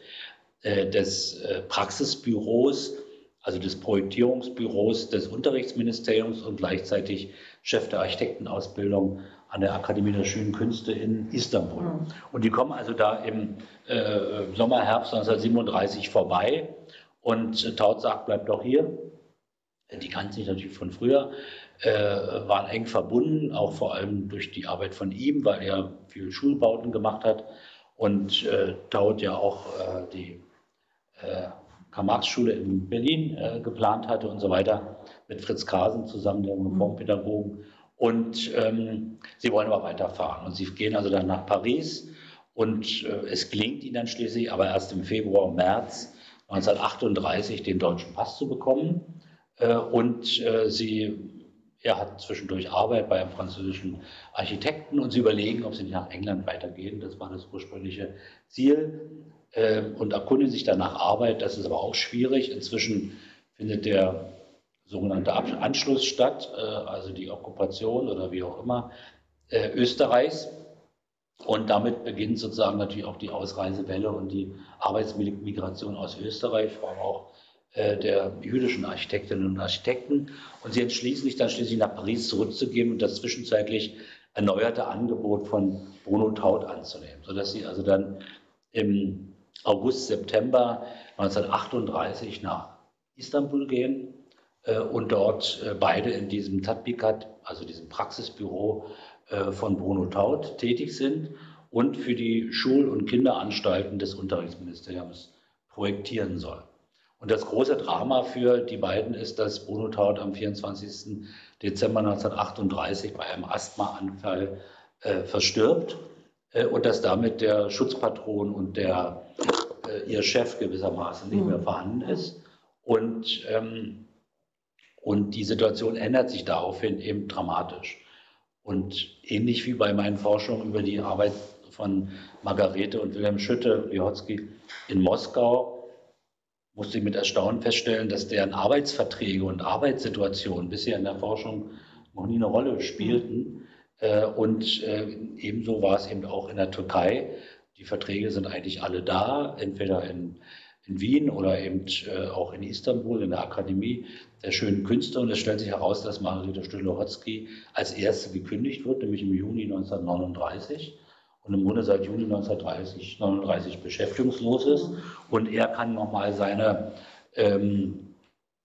äh, des äh, Praxisbüros, also des Projektierungsbüros des Unterrichtsministeriums und gleichzeitig Chef der Architektenausbildung an der Akademie der Schönen Künste in Istanbul. Mhm. Und die kommen also da im äh, Sommer, Herbst 1937 vorbei und Taut sagt, bleibt doch hier. Die kannten sich natürlich von früher, äh, waren eng verbunden, auch vor allem durch die Arbeit von ihm, weil er viel Schulbauten gemacht hat und äh, Taut ja auch äh, die äh, Karl-Marx-Schule in Berlin äh, geplant hatte und so weiter, mit Fritz Kasen zusammen, der Reformpädagogen. Und ähm, sie wollen aber weiterfahren. Und sie gehen also dann nach Paris und äh, es gelingt ihnen dann schließlich, aber erst im Februar, März 1938 den deutschen Pass zu bekommen. Äh, und äh, sie, er hat zwischendurch Arbeit bei einem französischen Architekten und sie überlegen, ob sie nicht nach England weitergehen. Das war das ursprüngliche Ziel äh, und erkundigen sich dann nach Arbeit. Das ist aber auch schwierig. Inzwischen findet der sogenannte Anschluss statt, also die Okkupation oder wie auch immer Österreichs. Und damit beginnt sozusagen natürlich auch die Ausreisewelle und die Arbeitsmigration aus Österreich, vor allem auch äh, der jüdischen Architektinnen und Architekten. Und sie entschließen sich dann schließlich nach Paris zurückzugehen und das zwischenzeitlich erneuerte Angebot von Bruno Taut anzunehmen, sodass sie also dann im August, September 1938 nach Istanbul gehen äh, und dort äh, beide in diesem Tatbikat, also diesem Praxisbüro von Bruno Taut, tätig sind und für die Schul- und Kinderanstalten des Unterrichtsministeriums projektieren sollen. Und das große Drama für die beiden ist, dass Bruno Taut am 24. Dezember 1938 bei einem Asthmaanfall äh, verstirbt äh, und dass damit der Schutzpatron und der, äh, ihr Chef gewissermaßen nicht mehr vorhanden ist. Und, ähm, und die Situation ändert sich daraufhin eben dramatisch. Und ähnlich wie bei meinen Forschungen über die Arbeit von Margarete und Wilhelm Schütte, Lihotzky in Moskau, musste ich mit Erstaunen feststellen, dass deren Arbeitsverträge und Arbeitssituationen bisher in der Forschung noch nie eine Rolle spielten. Äh, und äh, ebenso war es eben auch in der Türkei. Die Verträge sind eigentlich alle da, entweder in, in Wien oder eben äh, auch in Istanbul in der Akademie der schönen Künste. Und es stellt sich heraus, dass Margarete Stühle-Hotzky als erste gekündigt wird, nämlich im Juni 1939 und im Grunde seit Juni 1939 beschäftigungslos ist. Und er kann nochmal seine, ähm,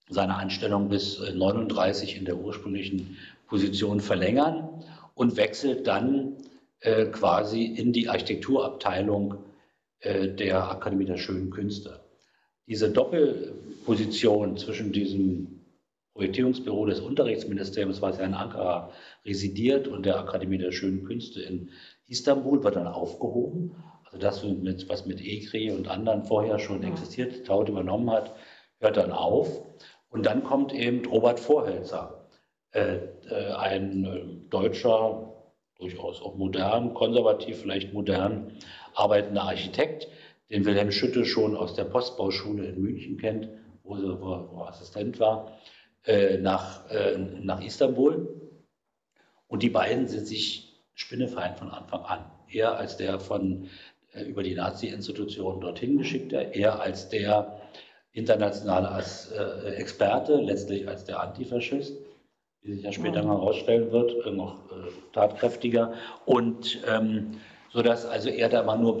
seine Anstellung bis 1939 in der ursprünglichen Position verlängern und wechselt dann äh, quasi in die Architekturabteilung äh, der Akademie der Schönen Künste. Diese Doppelposition zwischen diesem Projektierungsbüro des Unterrichtsministeriums, was ja in Ankara residiert, und der Akademie der Schönen Künste in Istanbul wird dann aufgehoben. Also das, was mit ECRI und anderen vorher schon existiert, Taut übernommen hat, hört dann auf. Und dann kommt eben Robert Vorhölzer, äh, äh, ein äh, deutscher, durchaus auch modern, konservativ, vielleicht modern arbeitender Architekt, den Wilhelm Schütte schon aus der Postbauschule in München kennt, wo er, wo er Assistent war, äh, nach, äh, nach Istanbul. Und die beiden sind sich spinnefeind von Anfang an. Er als der von äh, über die Nazi-Institution dorthin geschickte, er als der internationale als, äh, Experte, letztlich als der Antifaschist, wie sich ja später mal herausstellen wird, äh, noch äh, tatkräftiger. Und ähm, so dass also er da mal nur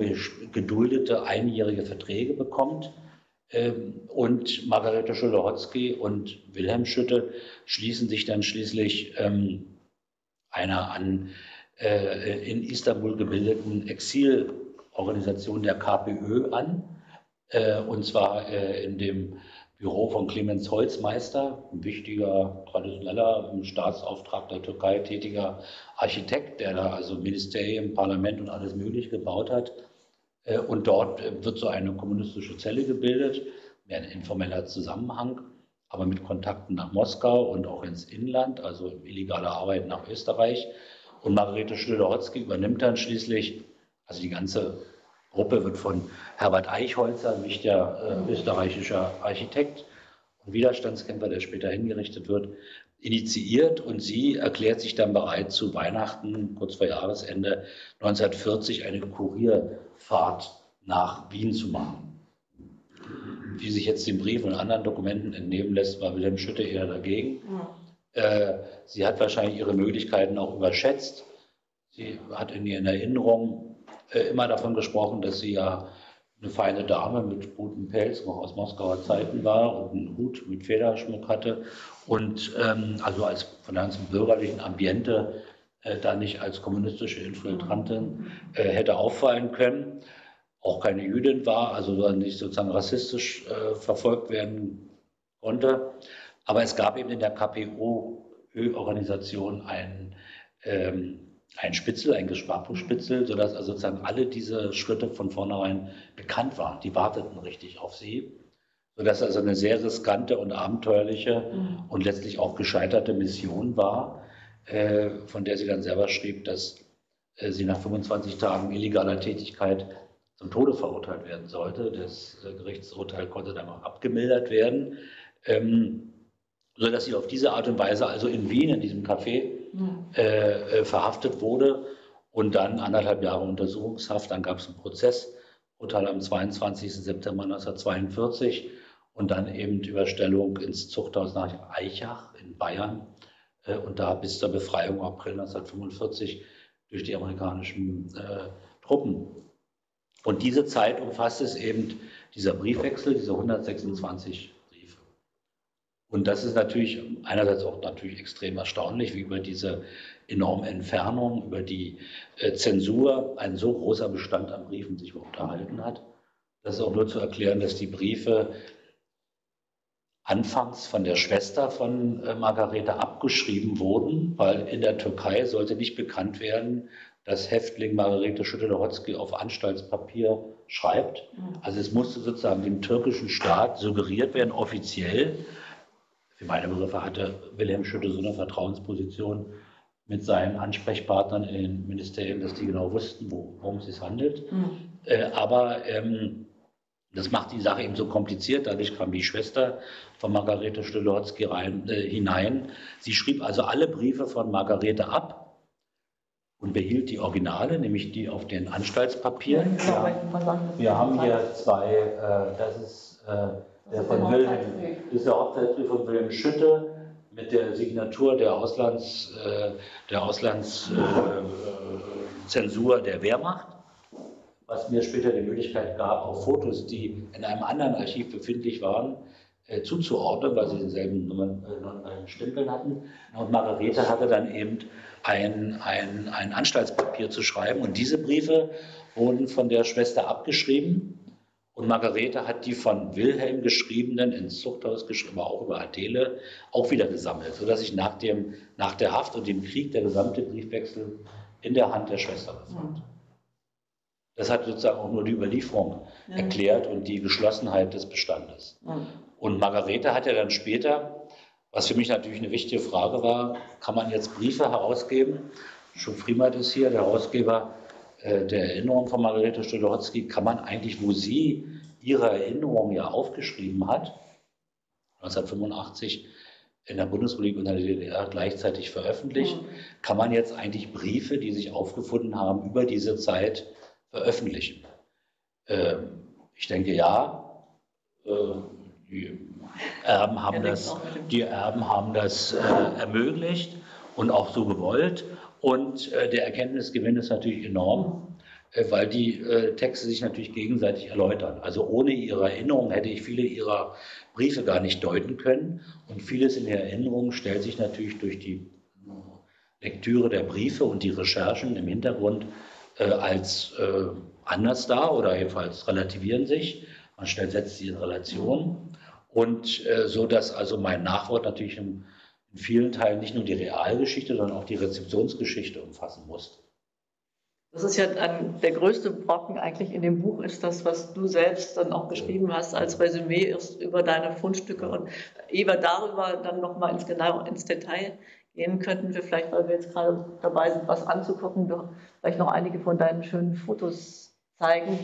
geduldete einjährige Verträge bekommt. Ähm, und Margarete Schütte-Hotzky und Wilhelm Schütte schließen sich dann schließlich ähm, einer an äh, in Istanbul gebildeten Exilorganisation der KPÖ an, äh, und zwar äh, in dem Büro von Clemens Holzmeister, ein wichtiger, traditioneller, im Staatsauftrag der Türkei tätiger Architekt, der da also Ministerien, Parlament und alles Mögliche gebaut hat. Und dort wird so eine kommunistische Zelle gebildet, mehr ein informeller Zusammenhang, aber mit Kontakten nach Moskau und auch ins Inland, also illegale Arbeit nach Österreich. Und Margarete Schlöder-Hotzky übernimmt dann schließlich, also die ganze Gruppe wird von Herbert Eichholzer, ein wichtiger äh, österreichischer Architekt und Widerstandskämpfer, der später hingerichtet wird, initiiert und sie erklärt sich dann bereit, zu Weihnachten, kurz vor Jahresende 1940, eine Kurierfahrt nach Wien zu machen. Wie sich jetzt den Brief und anderen Dokumenten entnehmen lässt, war Wilhelm Schütte eher dagegen. Ja. Äh, sie hat wahrscheinlich ihre Möglichkeiten auch überschätzt. Sie hat in ihren Erinnerungen äh, immer davon gesprochen, dass sie ja eine feine Dame mit gutem Pelz, noch aus Moskauer Zeiten war und einen Hut mit Federschmuck hatte und ähm, also als von der ganzen bürgerlichen Ambiente äh, da nicht als kommunistische Infiltrantin äh, hätte auffallen können. Auch keine Jüdin war, also nicht sozusagen rassistisch äh, verfolgt werden konnte. Aber es gab eben in der KPO-Organisation einen, ähm, einen Spitzel, einen Gestapo-Spitzel, sodass also sozusagen alle diese Schritte von vornherein bekannt waren. Die warteten richtig auf sie. Sodass also eine sehr riskante und abenteuerliche mhm. und letztlich auch gescheiterte Mission war, äh, von der sie dann selber schrieb, dass äh, sie nach 25 Tagen illegaler Tätigkeit zum Tode verurteilt werden sollte. Das äh, Gerichtsurteil konnte dann auch abgemildert werden. Ähm, sodass sie auf diese Art und Weise also in Wien, in diesem Café, äh, äh, verhaftet wurde und dann anderthalb Jahre Untersuchungshaft. Dann gab es einen Prozess, Urteil am 22. September 1942 und dann eben Überstellung ins Zuchthaus nach Eichach in Bayern äh, und da bis zur Befreiung April 1945 durch die amerikanischen äh, Truppen. Und diese Zeit umfasst es eben dieser Briefwechsel, diese 126 und das ist natürlich einerseits auch natürlich extrem erstaunlich, wie über diese enorme Entfernung, über die äh, Zensur ein so großer Bestand an Briefen sich unterhalten hat. Das ist auch nur zu erklären, dass die Briefe anfangs von der Schwester von äh, Margarete abgeschrieben wurden, weil in der Türkei sollte nicht bekannt werden, dass Häftling Margarete Schütte-Hotzky auf Anstaltspapier schreibt. Mhm. Also es musste sozusagen dem türkischen Staat suggeriert werden, offiziell, für meine Begriffe hatte Wilhelm Schütte so eine Vertrauensposition mit seinen Ansprechpartnern in den Ministerien, dass die genau wussten, worum es sich handelt. Mhm. Äh, aber ähm, das macht die Sache eben so kompliziert. Dadurch kam die Schwester von Margarete Stülotzki rein, äh, hinein. Sie schrieb also alle Briefe von Margarete ab und behielt die Originale, nämlich die auf den Anstaltspapieren. Ja, wir haben hier zwei, äh, das ist äh, der von Wilhelm, das ist der Hochzeitsbrief von Wilhelm Schütte mit der Signatur der Auslands, äh, der Auslandszensur äh, der Wehrmacht, was mir später die Möglichkeit gab, auch Fotos, die in einem anderen Archiv befindlich waren, äh, zuzuordnen, weil sie denselben Nummern, äh, Stempeln hatten. Und Margarete hatte dann eben ein, ein, ein Anstaltspapier zu schreiben. Und diese Briefe wurden von der Schwester abgeschrieben. Und Margarete hat die von Wilhelm geschriebenen, ins Zuchthaus geschrieben, aber auch über Adele, auch wieder gesammelt, sodass ich nach, dem, nach der Haft und dem Krieg der gesamte Briefwechsel in der Hand der Schwester befand. Das hat sozusagen auch nur die Überlieferung ja. erklärt und die Geschlossenheit des Bestandes. Ja. Und Margarete hat ja dann später, was für mich natürlich eine wichtige Frage war, kann man jetzt Briefe herausgeben? Schon Friemat ist hier, der Herausgeber äh, der Erinnerung von Margarete Stolorowski, kann man eigentlich, wo sie ihre Erinnerung ja aufgeschrieben hat, 1985 in der Bundesrepublik und der DDR gleichzeitig veröffentlicht, mhm. kann man jetzt eigentlich Briefe, die sich aufgefunden haben, über diese Zeit veröffentlichen? Ähm, ich denke ja. Äh, die Erben haben das, die Erben haben das äh, ermöglicht und auch so gewollt. Und äh, der Erkenntnisgewinn ist natürlich enorm, äh, weil die äh, Texte sich natürlich gegenseitig erläutern. Also ohne ihre Erinnerung hätte ich viele ihrer Briefe gar nicht deuten können. Und vieles in der Erinnerung stellt sich natürlich durch die Lektüre der Briefe und die Recherchen im Hintergrund äh, als äh, anders dar oder jedenfalls relativieren sich. Man stellt, setzt sie in Relation. Und äh, so dass also mein Nachwort natürlich in, in vielen Teilen nicht nur die Realgeschichte, sondern auch die Rezeptionsgeschichte umfassen musste. Das ist ja ein, der größte Brocken eigentlich in dem Buch, ist das, was du selbst dann auch geschrieben hast als Resümee ist über deine Fundstücke. Und Eva, darüber dann nochmal ins, genau, ins Detail gehen könnten wir vielleicht, weil wir jetzt gerade dabei sind, was anzugucken, vielleicht noch einige von deinen schönen Fotos zeigen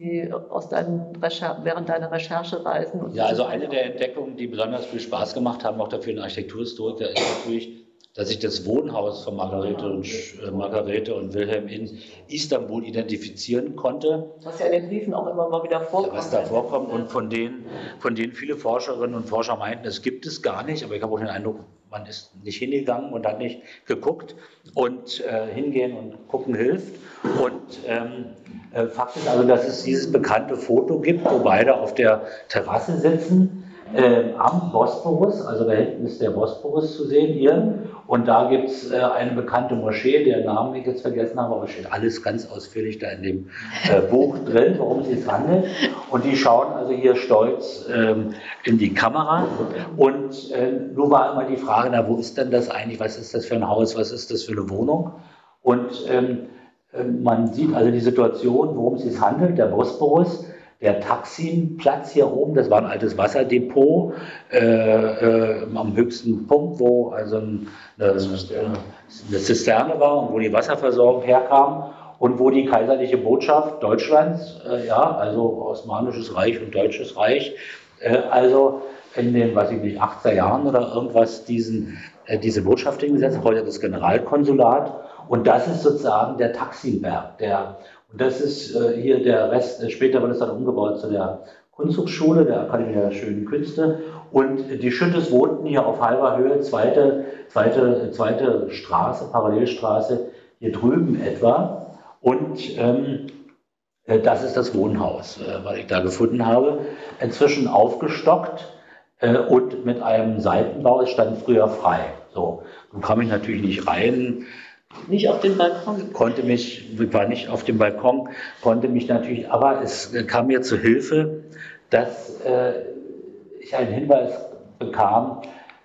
die aus deinen während deiner Recherchereisen. ja, also eine der Entdeckungen, die besonders viel Spaß gemacht haben, auch dafür ein Architekturhistoriker, ist natürlich, dass ich das Wohnhaus von Margarete und, äh, Margarete und Wilhelm in Istanbul identifizieren konnte. Was ja in den Briefen auch immer mal wieder vorkommt. Was da vorkommt und von denen, von denen viele Forscherinnen und Forscher meinten, es gibt es gar nicht, aber ich habe auch den Eindruck, man ist nicht hingegangen und hat nicht geguckt und äh, hingehen und gucken hilft. Und ähm, äh, Fakt ist also, dass es dieses bekannte Foto gibt, wo beide auf der Terrasse sitzen äh, am Bosporus, also da hinten ist der Bosporus zu sehen hier. Und da gibt es äh, eine bekannte Moschee, deren Namen ich jetzt vergessen habe, aber steht alles ganz ausführlich da in dem äh, Buch drin, worum es sich handelt. Und die schauen also hier stolz ähm, in die Kamera. Und äh, nun war immer die Frage, na, wo ist denn das eigentlich? Was ist das für ein Haus? Was ist das für eine Wohnung? Und ähm, äh, man sieht also die Situation, worum es sich handelt, der Bosporus der Taximplatz hier oben, das war ein altes Wasserdepot äh, äh, am höchsten Punkt, wo also eine, eine, Zisterne war und wo die Wasserversorgung herkam und wo die kaiserliche Botschaft Deutschlands, äh, ja, also Osmanisches Reich und Deutsches Reich, äh, also in den, weiß ich nicht, 80er Jahren oder irgendwas diesen, äh, diese Botschaft hingesetzt, heute das Generalkonsulat. Und das ist sozusagen der Taximberg, der und das ist äh, hier der Rest, äh, später wird es dann umgebaut zu der Kunsthochschule, der Akademie der Schönen Künste. Und die Schüttes wohnten hier auf halber Höhe, zweite, zweite, zweite Straße, Parallelstraße, hier drüben etwa. Und ähm, äh, das ist das Wohnhaus, äh, was ich da gefunden habe. Inzwischen aufgestockt äh, und mit einem Seitenbau. Es stand früher frei. So, nun kam ich natürlich nicht rein nicht auf dem Balkon. Konnte mich, war nicht auf dem Balkon, konnte mich natürlich, aber es kam mir zu Hilfe, dass äh, ich einen Hinweis bekam,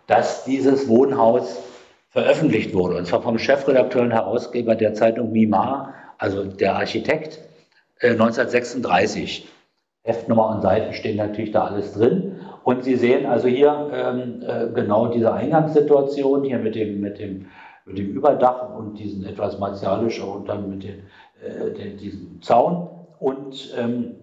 dass dieses Wohnhaus veröffentlicht wurde. Und zwar vom Chefredakteur und Herausgeber der Zeitung Mimar, also der Architekt, äh, 1936. Heftnummer und Seiten stehen natürlich da alles drin. Und Sie sehen also hier ähm, äh, genau diese Eingangssituation hier mit dem, mit dem mit dem Überdach und diesen etwas martialischer und dann mit den, äh, den, diesem Zaun. Und ähm,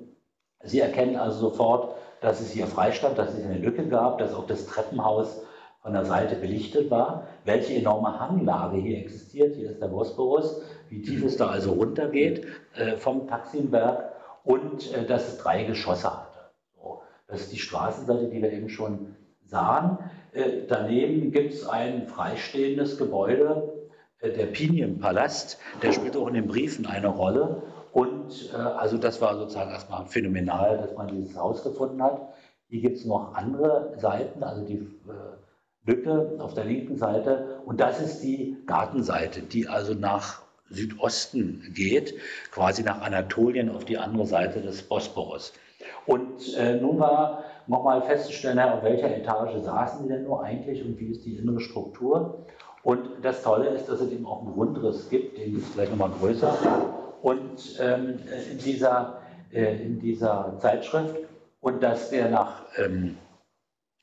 Sie erkennen also sofort, dass es hier Freistand, dass es eine Lücke gab, dass auch das Treppenhaus von der Seite belichtet war, welche enorme Hanglage hier existiert. Hier ist der Bosporus, wie tief es da also runtergeht äh, vom Taksimberg und äh, dass es drei Geschosse hatte. So. Das ist die Straßenseite, die wir eben schon sahen. Äh, daneben gibt es ein freistehendes Gebäude, äh, der Pinienpalast, der spielt auch in den Briefen eine Rolle. Und äh, also das war sozusagen erstmal phänomenal, dass man dieses Haus gefunden hat. Hier gibt es noch andere Seiten, also die Lücke auf der linken Seite. Und das ist die Gartenseite, die also nach Südosten geht, quasi nach Anatolien auf die andere Seite des Bosporus. Und äh, nun war nochmal festzustellen, auf welcher Etage saßen die denn nur eigentlich und wie ist die innere Struktur. Und das Tolle ist, dass es eben auch einen Grundriss gibt, den ist vielleicht nochmal größer. Und ähm, in, dieser, äh, in dieser Zeitschrift und dass der nach ähm,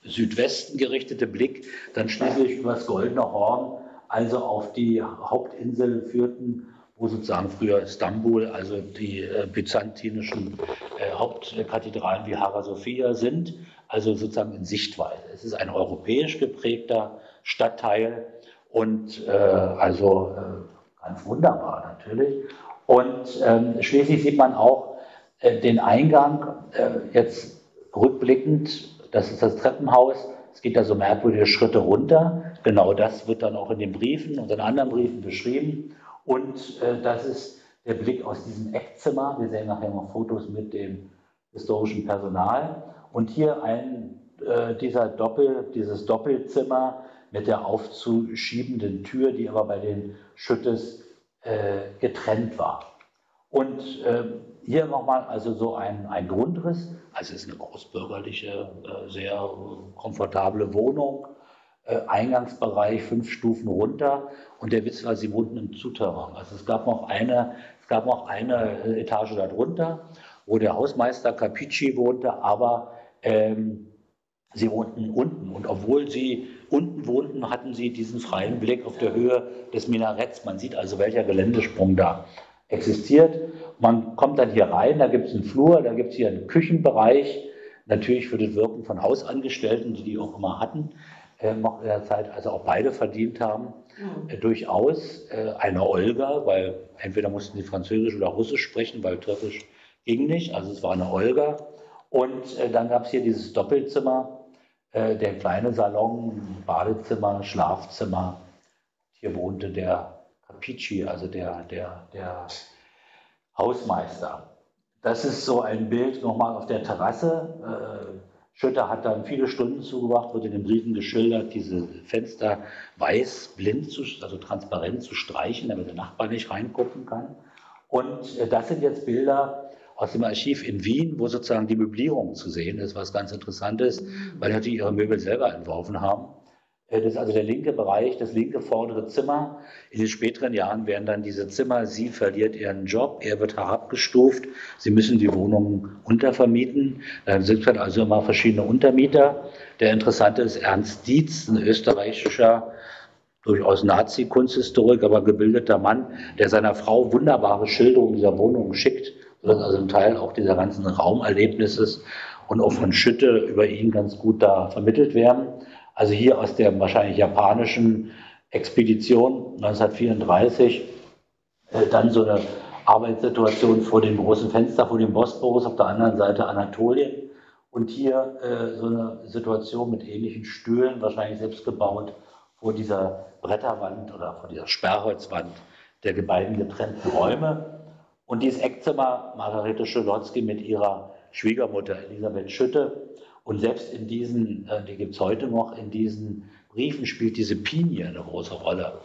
Südwesten gerichtete Blick dann schließlich über das Goldene Horn, also auf die Hauptinsel führten, wo sozusagen früher Istanbul, also die äh, byzantinischen äh, Hauptkathedralen wie Hagia Sophia sind, also sozusagen in Sichtweise. Es ist ein europäisch geprägter Stadtteil und äh, also äh, ganz wunderbar natürlich. Und ähm, schließlich sieht man auch äh, den Eingang äh, jetzt rückblickend, das ist das Treppenhaus, es geht da so merkwürdige Schritte runter. Genau das wird dann auch in den Briefen und in anderen Briefen beschrieben. Und äh, das ist der Blick aus diesem Eckzimmer. Wir sehen nachher noch Fotos mit dem historischen Personal. Und hier ein, äh, dieser Doppel, dieses Doppelzimmer mit der aufzuschiebenden Tür, die aber bei den Schüttes äh, getrennt war. Und ähm, hier nochmal also so ein, ein Grundriss. Also es ist eine großbürgerliche, äh, sehr komfortable Wohnung äh, Eingangsbereich fünf Stufen runter. Und der Witz war, sie wohnten im Zuterrain. Also es gab noch eine, es gab noch eine äh, Etage darunter, wo der Hausmeister Capici wohnte, aber ähm, sie wohnten unten. Und obwohl sie unten wohnten, hatten sie diesen freien Blick auf der Höhe des Minaretts. Man sieht also, welcher Geländesprung da existiert. Man kommt dann hier rein, da gibt es einen Flur, da gibt es hier einen Küchenbereich, natürlich für das Wirken von Hausangestellten, die die auch immer hatten äh, noch in der Zeit, also auch beide verdient haben, äh, durchaus. Äh, eine Olga, weil entweder mussten sie Französisch oder Russisch sprechen, weil Türkisch ging nicht, also es war eine Olga. Und äh, dann gab es hier dieses Doppelzimmer, äh, der kleine Salon, Badezimmer, Schlafzimmer. Hier wohnte der Capici, also der, der, der Hausmeister. Das ist so ein Bild nochmal auf der Terrasse. Schütter hat dann viele Stunden zugebracht, wird in den Briefen geschildert, diese Fenster weiß, blind, zu, also transparent zu streichen, damit der Nachbar nicht reingucken kann. Und äh, das sind jetzt Bilder aus dem Archiv in Wien, wo sozusagen die Möblierung zu sehen ist, was ganz interessant ist, weil die ihre Möbel selber entworfen haben. Äh, das ist also der linke Bereich, das linke vordere Zimmer. In den späteren Jahren werden dann diese Zimmer, sie verliert ihren Job, er wird herabgestuft, sie müssen die Wohnungen untervermieten. Dann sind dann also immer verschiedene Untermieter. Der interessante ist Ernst Dietz, ein österreichischer, durchaus Nazi-Kunsthistorik, aber gebildeter Mann, der seiner Frau wunderbare Schilderungen dieser Wohnungen schickt, sodass also ein Teil auch dieser ganzen Raumerlebnisses und auch von Schütte über ihn ganz gut da vermittelt werden. Also hier aus der wahrscheinlich japanischen Expedition 1934, äh, dann so eine Arbeitssituation vor dem großen Fenster, vor dem Bosporus, auf der anderen Seite Anatolien. Und hier äh, so eine Situation mit ähnlichen Stühlen, wahrscheinlich selbst gebaut, vor dieser Bretterwand oder vor dieser Sperrholzwand der beiden getrennten Räume. Und dieses Eckzimmer, Margarete Scholotzki mit ihrer Schwiegermutter Elisabeth Schütte, und selbst in diesen, äh, die gibt es heute noch, in diesen Briefen spielt diese Pinie eine große Rolle.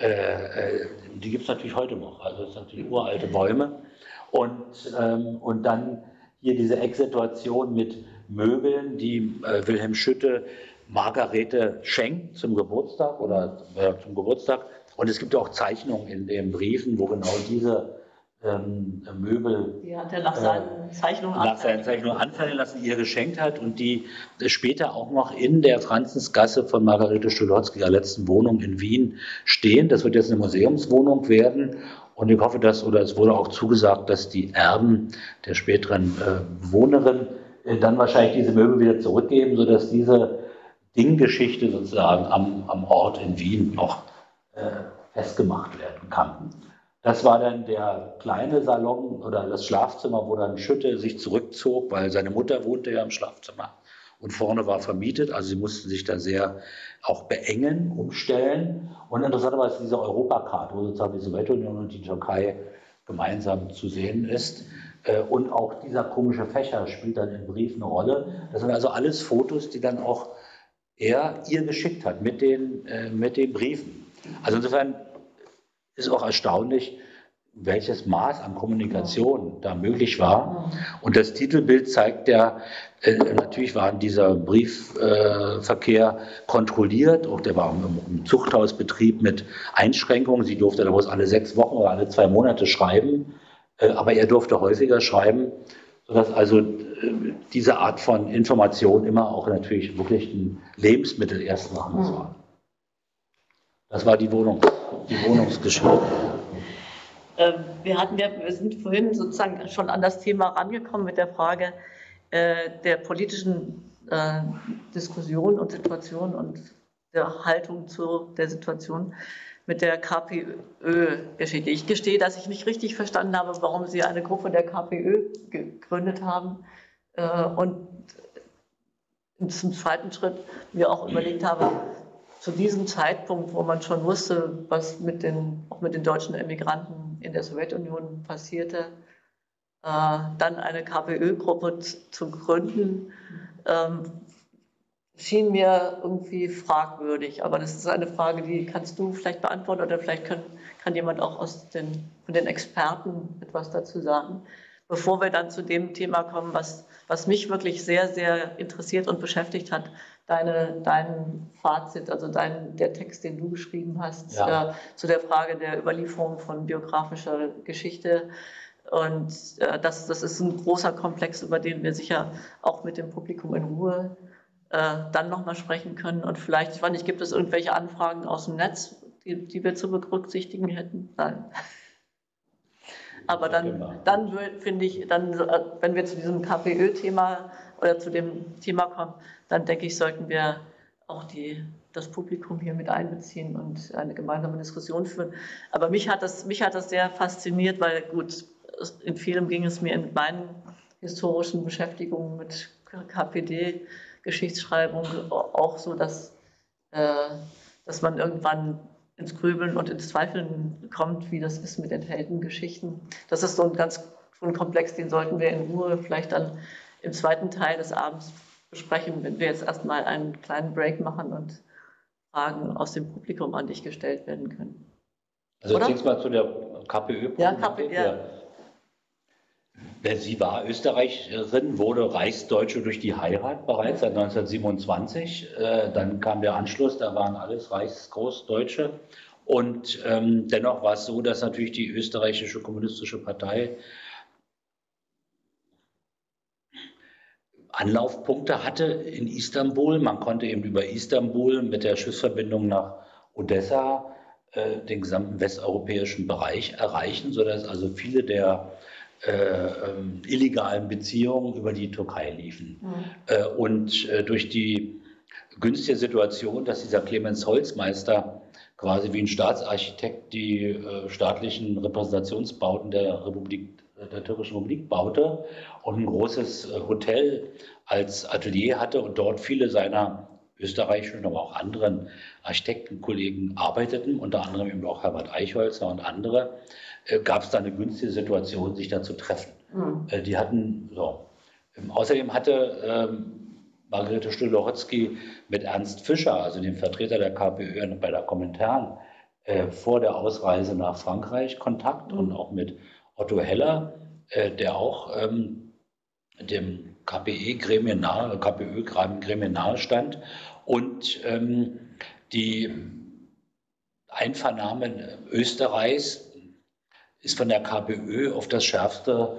Äh, äh, die gibt es natürlich heute noch. Also das sind natürlich uralte Bäume. Und, ähm, und dann hier diese Ecksituation mit Möbeln, die äh, Wilhelm Schütte Margarete schenkt zum Geburtstag oder äh, zum Geburtstag. Und es gibt auch Zeichnungen in den Briefen, wo genau diese ähm, Möbel die hat er nach seinen Zeichnungen, nach seinen Zeichnungen anfallen lassen, ihr geschenkt hat und die später auch noch in der Franzensgasse von Margarete Stulowski, der letzten Wohnung in Wien, stehen. Das wird jetzt eine Museumswohnung werden. Und ich hoffe, dass, oder es wurde auch zugesagt, dass die Erben der späteren äh, Wohnerin äh, dann wahrscheinlich diese Möbel wieder zurückgeben, sodass diese Dinggeschichte sozusagen am, am Ort in Wien noch äh, festgemacht werden kann. Das war dann der kleine Salon oder das Schlafzimmer, wo dann Schütte sich zurückzog, weil seine Mutter wohnte ja im Schlafzimmer und vorne war vermietet. Also sie mussten sich da sehr auch beengen, umstellen. Und interessanterweise diese Europakarte, wo sozusagen die Sowjetunion und die Türkei gemeinsam zu sehen ist. Äh, und auch dieser komische Fächer spielt dann im Brief eine Rolle. Das sind also alles Fotos, die dann auch er ihr geschickt hat mit den, äh, mit den Briefen. Also insofern ist auch erstaunlich, welches Maß an Kommunikation da möglich war. Und das Titelbild zeigt ja, äh, natürlich war dieser Briefverkehr äh, kontrolliert, auch der war im, im, Zuchthausbetrieb mit Einschränkungen. Sie durfte da bloß alle sechs Wochen oder alle zwei Monate schreiben, äh, aber er durfte häufiger schreiben, sodass also äh, diese Art von Information immer auch natürlich wirklich ein Lebensmittel ersten Ranges war. Das war die Wohnung, die Wohnungsgeschichte. Ähm, wir, hatten wir sind vorhin sozusagen schon an das Thema rangekommen mit der Frage äh, der politischen äh, Diskussion und Situation und der Haltung zu der Situation mit der KPÖ-Geschichte. Ich gestehe, dass ich nicht richtig verstanden habe, warum Sie eine Gruppe der KPÖ gegründet haben äh, und zum zweiten Schritt mir auch überlegt habe, zu diesem Zeitpunkt, wo man schon wusste, was mit den, auch mit den deutschen Emigranten in der Sowjetunion passierte, äh, dann eine KPÖ-Gruppe zu gründen, ähm, schien mir irgendwie fragwürdig. Aber das ist eine Frage, die kannst du vielleicht beantworten oder vielleicht kann, kann jemand auch aus den, von den Experten etwas dazu sagen. Bevor wir dann zu dem Thema kommen, was, was mich wirklich sehr, sehr interessiert und beschäftigt hat, deine, dein Fazit, also dein, der Text, den du geschrieben hast, ja. äh, zu der Frage der Überlieferung von biografischer Geschichte. Und äh, das, das ist ein großer Komplex, über den wir sicher auch mit dem Publikum in Ruhe äh, dann nochmal sprechen können. Und vielleicht, ich weiß nicht, gibt es irgendwelche Anfragen aus dem Netz, die, die wir zu berücksichtigen hätten? Nein. Aber dann, dann finde ich, dann, äh, wenn wir zu diesem KPÖ-Thema oder zu dem Thema kommen, dann denke ich, sollten wir auch die, das Publikum hier mit einbeziehen und eine gemeinsame Diskussion führen. Aber mich hat das, mich hat das sehr fasziniert, weil gut, in vielem ging es mir in meinen historischen Beschäftigungen mit KPD, Geschichtsschreibung auch so, dass, äh, dass man irgendwann ins Grübeln und ins Zweifeln kommt, wie das ist mit den Heldengeschichten. Das ist so ein ganz so ein Komplex, den sollten wir in Ruhe vielleicht dann im zweiten Teil des Abends besprechen, wenn wir jetzt erstmal einen kleinen Break machen und Fragen aus dem Publikum an dich gestellt werden können. Also zunächst mal zu der KPÖ. Ja, KPÖ. Ja. Sie war Österreicherin, wurde Reichsdeutsche durch die Heirat bereits seit 1927. Äh, dann kam der Anschluss, da waren alles Reichsgroßdeutsche. Und ähm, dennoch war es so, dass natürlich die österreichische kommunistische Partei Anlaufpunkte hatte in Istanbul. Man konnte eben über Istanbul mit der Schiffsverbindung nach Odessa äh, den gesamten westeuropäischen Bereich erreichen, sodass also viele der illegalen Beziehungen über die Türkei liefen. Mhm. Äh, und äh, durch die günstige Situation, dass dieser Clemens Holzmeister quasi wie ein Staatsarchitekt die äh, staatlichen Repräsentationsbauten der Republik der Türkischen Republik baute und ein großes äh, Hotel als Atelier hatte und dort viele seiner österreichischen, aber auch anderen Architektenkollegen arbeiteten, unter anderem eben auch Herbert Eichholzer und andere, äh, gab es da eine günstige Situation, sich da zu treffen. Mhm. Äh, die hatten so. Ähm, außerdem hatte ähm, Margarete Stühle-Hotzky mit Ernst Fischer, also dem Vertreter der KPÖ bei der Kommentaren, äh, vor der Ausreise nach Frankreich Kontakt mhm. und auch mit Otto Heller, äh, der auch ähm, dem KPE-Gremien nahe, KPÖ-Gremien nahe stand und ähm, die Einvernahme Österreichs ist von der KPÖ auf das Schärfste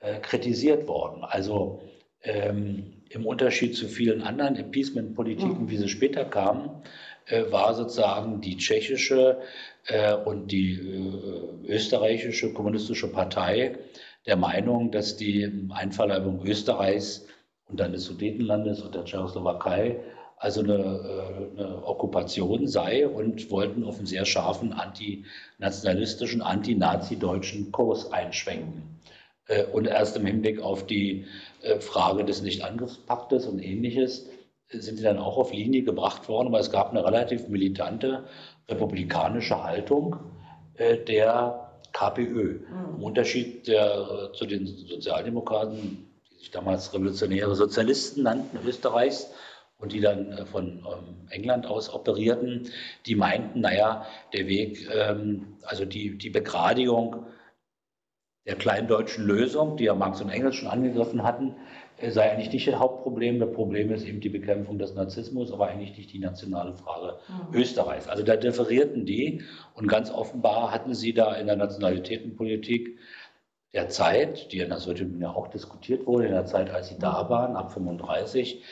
äh, kritisiert worden. Also ähm, im Unterschied zu vielen anderen Appeasement-Politiken, mhm. wie sie später kamen, äh, war sozusagen die tschechische äh, und die äh, österreichische kommunistische Partei der Meinung, dass die Einverleibung Österreichs und dann des Sudetenlandes und der Tschechoslowakei also eine, äh, eine, Okkupation sei und wollten auf einen sehr scharfen antinationalistischen, anti-nazi-deutschen Kurs einschwenken. Äh, und erst im Hinblick auf die äh, Frage des Nichtangriffspaktes und ähnliches sind sie dann auch auf Linie gebracht worden, aber es gab eine relativ militante republikanische Haltung der KPÖ. Mhm. Im Unterschied der, zu den Sozialdemokraten, die sich damals revolutionäre Sozialisten nannten Österreichs, und die dann äh, von ähm, England aus operierten, die meinten, naja, der Weg, ähm, also die, die Begradigung der kleindeutschen Lösung, die ja Marx und Engels schon angegriffen hatten, äh, sei eigentlich nicht das Hauptproblem. Das Problem ist eben die Bekämpfung des Narzissmus, aber eigentlich nicht die nationale Frage mhm. Österreichs. Also da differierten die und ganz offenbar hatten sie da in der Nationalitätenpolitik der Zeit, die ja das heute ja auch diskutiert wurde, in der Zeit, als sie da waren, ab 35,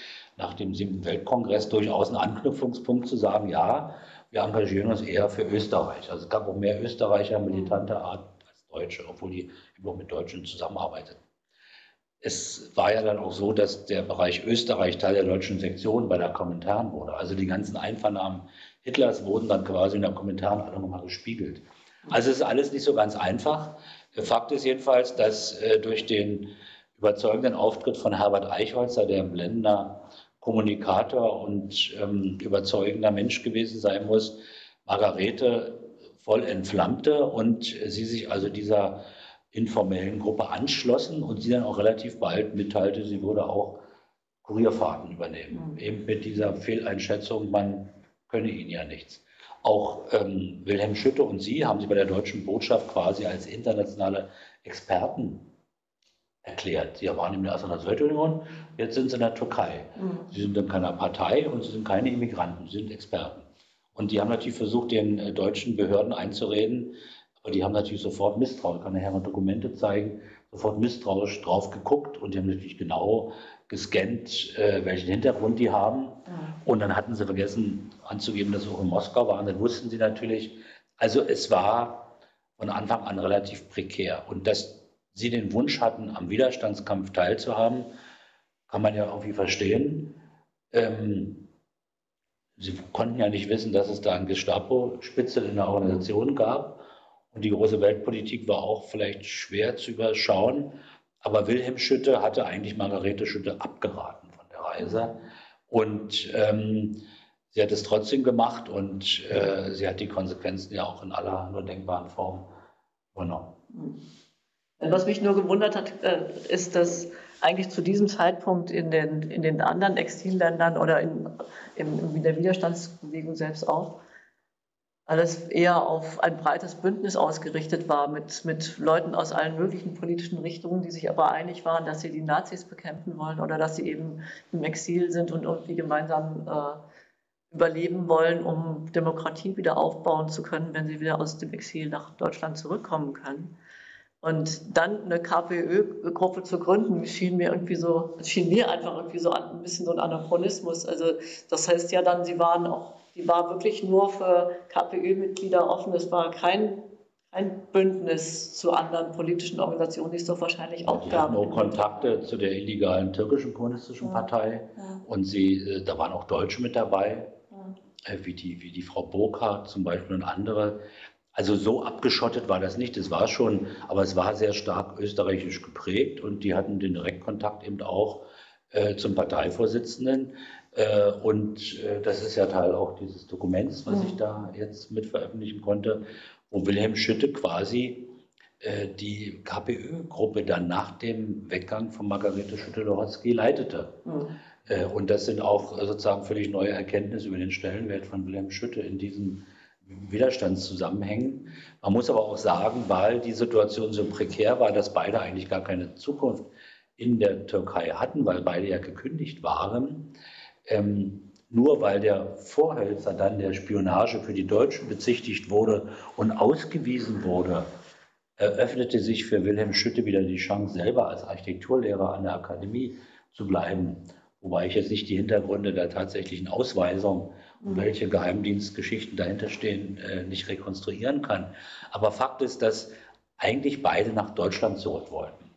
nach dem siebten Weltkongress durchaus ein Anknüpfungspunkt zu sagen, ja, wir engagieren uns eher für Österreich. Also es gab auch mehr Österreicher militanter Art als Deutsche, obwohl die immer mit Deutschen zusammenarbeiteten. Es war ja dann auch so, dass der Bereich Österreich Teil der deutschen Sektion bei der Kommentaren wurde. Also die ganzen Einvernahmen Hitlers wurden dann quasi in der Kommentaren alle nochmal gespiegelt. Also es ist alles nicht so ganz einfach. Fakt ist jedenfalls, dass äh, durch den überzeugenden Auftritt von Herbert Eichholzer, der im Blender Kommunikator und ähm, überzeugender Mensch gewesen sein muss, Margarete voll entflammte und sie sich also dieser informellen Gruppe anschlossen und sie dann auch relativ bald mitteilte, sie würde auch Kurierfahrten übernehmen. Mhm. Eben mit dieser Fehleinschätzung, man könne ihnen ja nichts. Auch ähm, Wilhelm Schütte und Sie haben sich bei der deutschen Botschaft quasi als internationale Experten erklärt. Sie waren in der Sowjetunion, jetzt sind sie in der Türkei. Mhm. Sie sind in keiner Partei und sie sind keine Immigranten, sie sind Experten. Und die haben natürlich versucht, den äh, deutschen Behörden einzureden, aber die haben natürlich sofort misstrauisch, ich kann nachher mal Dokumente zeigen, sofort misstrauisch drauf geguckt und die haben natürlich genau gescannt, äh, welchen Hintergrund die haben. Mhm. Und dann hatten sie vergessen anzugeben, dass sie auch in Moskau waren. Dann wussten sie natürlich, also es war von Anfang an relativ prekär. Und das sie den Wunsch hatten, am Widerstandskampf teilzuhaben, kann man ja irgendwie verstehen. Ähm, sie konnten ja nicht wissen, dass es da ein Gestapo-Spitzel in der Organisation gab. Und die große Weltpolitik war auch vielleicht schwer zu überschauen. Aber Wilhelm Schütte hatte eigentlich Margarete Schütte abgeraten von der Reise. Und ähm, sie hat es trotzdem gemacht und äh, sie hat die Konsequenzen ja auch in aller nur denkbaren Form übernommen. Was mich nur gewundert hat, äh, ist, dass eigentlich zu diesem Zeitpunkt in den, in den anderen Exilländern oder in, in, in der Widerstandsbewegung selbst auch alles eher auf ein breites Bündnis ausgerichtet war mit, mit Leuten aus allen möglichen politischen Richtungen, die sich aber einig waren, dass sie die Nazis bekämpfen wollen oder dass sie eben im Exil sind und irgendwie gemeinsam äh, überleben wollen, um Demokratie wieder aufbauen zu können, wenn sie wieder aus dem Exil nach Deutschland zurückkommen können. Und dann eine KPÖ-Gruppe zu gründen, schien mir irgendwie so, schien mir einfach irgendwie so ein bisschen so ein Anachronismus. Also das heißt ja dann, sie waren auch, die war wirklich nur für KPÖ-Mitglieder offen. Es war kein, kein Bündnis zu anderen politischen Organisationen, die es doch wahrscheinlich auch die gab. Auch Kontakte zu der illegalen türkischen kommunistischen ja. Partei. Ja. Und sie, äh, da waren auch Deutsche mit dabei, ja. Äh, wie, die, wie die Frau Burkhardt zum Beispiel und andere. Also so abgeschottet war das nicht, das war schon, aber es war sehr stark österreichisch geprägt und die hatten den Direktkontakt eben auch äh, zum Parteivorsitzenden. Äh, und äh, das ist ja Teil auch dieses Dokuments, was ich da jetzt mit veröffentlichen konnte, wo Wilhelm Schütte quasi äh, die KPÖ-Gruppe dann nach dem Weggang von Margarete Schütte-Lohotzky leitete. Mhm. Und das sind auch sozusagen völlig neue Erkenntnisse über den Stellenwert von Wilhelm Schütte in diesem Widerstandszusammenhängen. Man muss aber auch sagen, weil die Situation so prekär war, dass beide eigentlich gar keine Zukunft in der Türkei hatten, weil beide ja gekündigt waren. Ähm, nur weil der Vorhälter dann der Spionage für die Deutschen bezichtigt wurde und ausgewiesen wurde, eröffnete sich für Wilhelm Schütte wieder die Chance, selber als Architekturlehrer an der Akademie zu bleiben. Wobei ich jetzt nicht die Hintergründe der tatsächlichen Ausweisung und welche Geheimdienstgeschichten dahinter stehen, äh, nicht rekonstruieren kann. Aber Fakt ist, dass eigentlich beide nach Deutschland zurück wollten.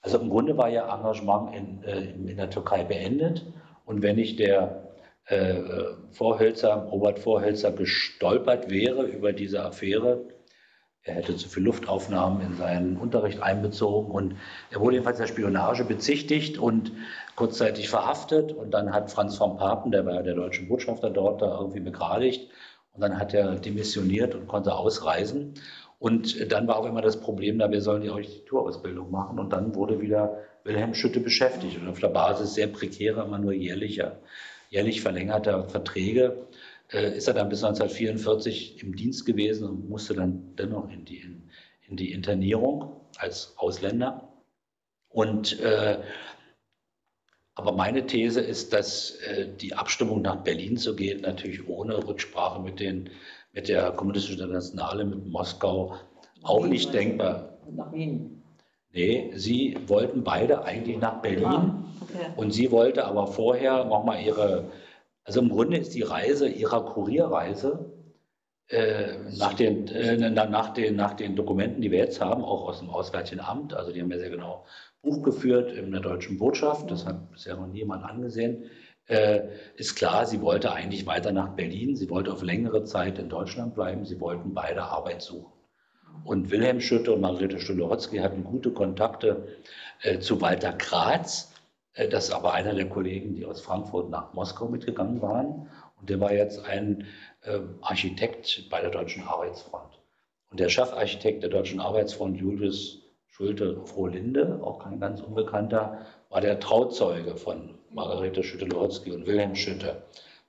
Also im Grunde war ja Engagement in, äh, in der Türkei beendet. Und wenn nicht der äh, Vorhölzer, Robert Vorhölzer gestolpert wäre über diese Affäre. Er hätte zu viel Luftaufnahmen in seinen Unterricht einbezogen. Und er wurde jedenfalls der Spionage bezichtigt und kurzzeitig verhaftet. Und dann hat Franz von Papen, der war der deutsche Botschafter dort, da irgendwie begradigt. Und dann hat er demissioniert und konnte ausreisen. Und dann war auch immer das Problem, da wir sollen die Architekturausbildung machen. Und dann wurde wieder Wilhelm Schütte beschäftigt. Und auf der Basis sehr prekärer, immer nur jährlicher, jährlich verlängerter Verträge ist er dann bis 1944 im Dienst gewesen und musste dann dennoch in die, in, in die Internierung als Ausländer. Und äh, aber meine These ist, dass äh, die Abstimmung nach Berlin zu gehen, natürlich ohne Rücksprache mit, den, mit der Kommunistischen Internationale, mit Moskau, auch Wien nicht denkbar. Nach Wien. Nee, sie wollten beide eigentlich nach Berlin. Ah, okay. Und sie wollte aber vorher nochmal ihre, also im Grunde ist die Reise ihrer Kurierreise äh, nach, den, äh, nach, den, nach den Dokumenten, die wir jetzt haben, auch aus dem Auswärtigen Amt, also die haben wir sehr genau Buch geführt in der deutschen Botschaft, das hat bisher noch niemand angesehen, äh, ist klar, sie wollte eigentlich weiter nach Berlin, sie wollte auf längere Zeit in Deutschland bleiben, sie wollten beide Arbeit suchen. Und Wilhelm Schütte und Margarete Stühle-Hotzky hatten gute Kontakte äh, zu Walter äh, das ist aber einer der Kollegen, die aus Frankfurt nach Moskau mitgegangen waren. Und der war jetzt ein äh, Architekt bei der Deutschen Arbeitsfront. Und der Chefarchitekt der Deutschen Arbeitsfront, Julius Schulte-Frohlinde, auch kein ganz Unbekannter, war der Trauzeuge von Margarete Schütte-Lohotzky und Wilhelm Schütte,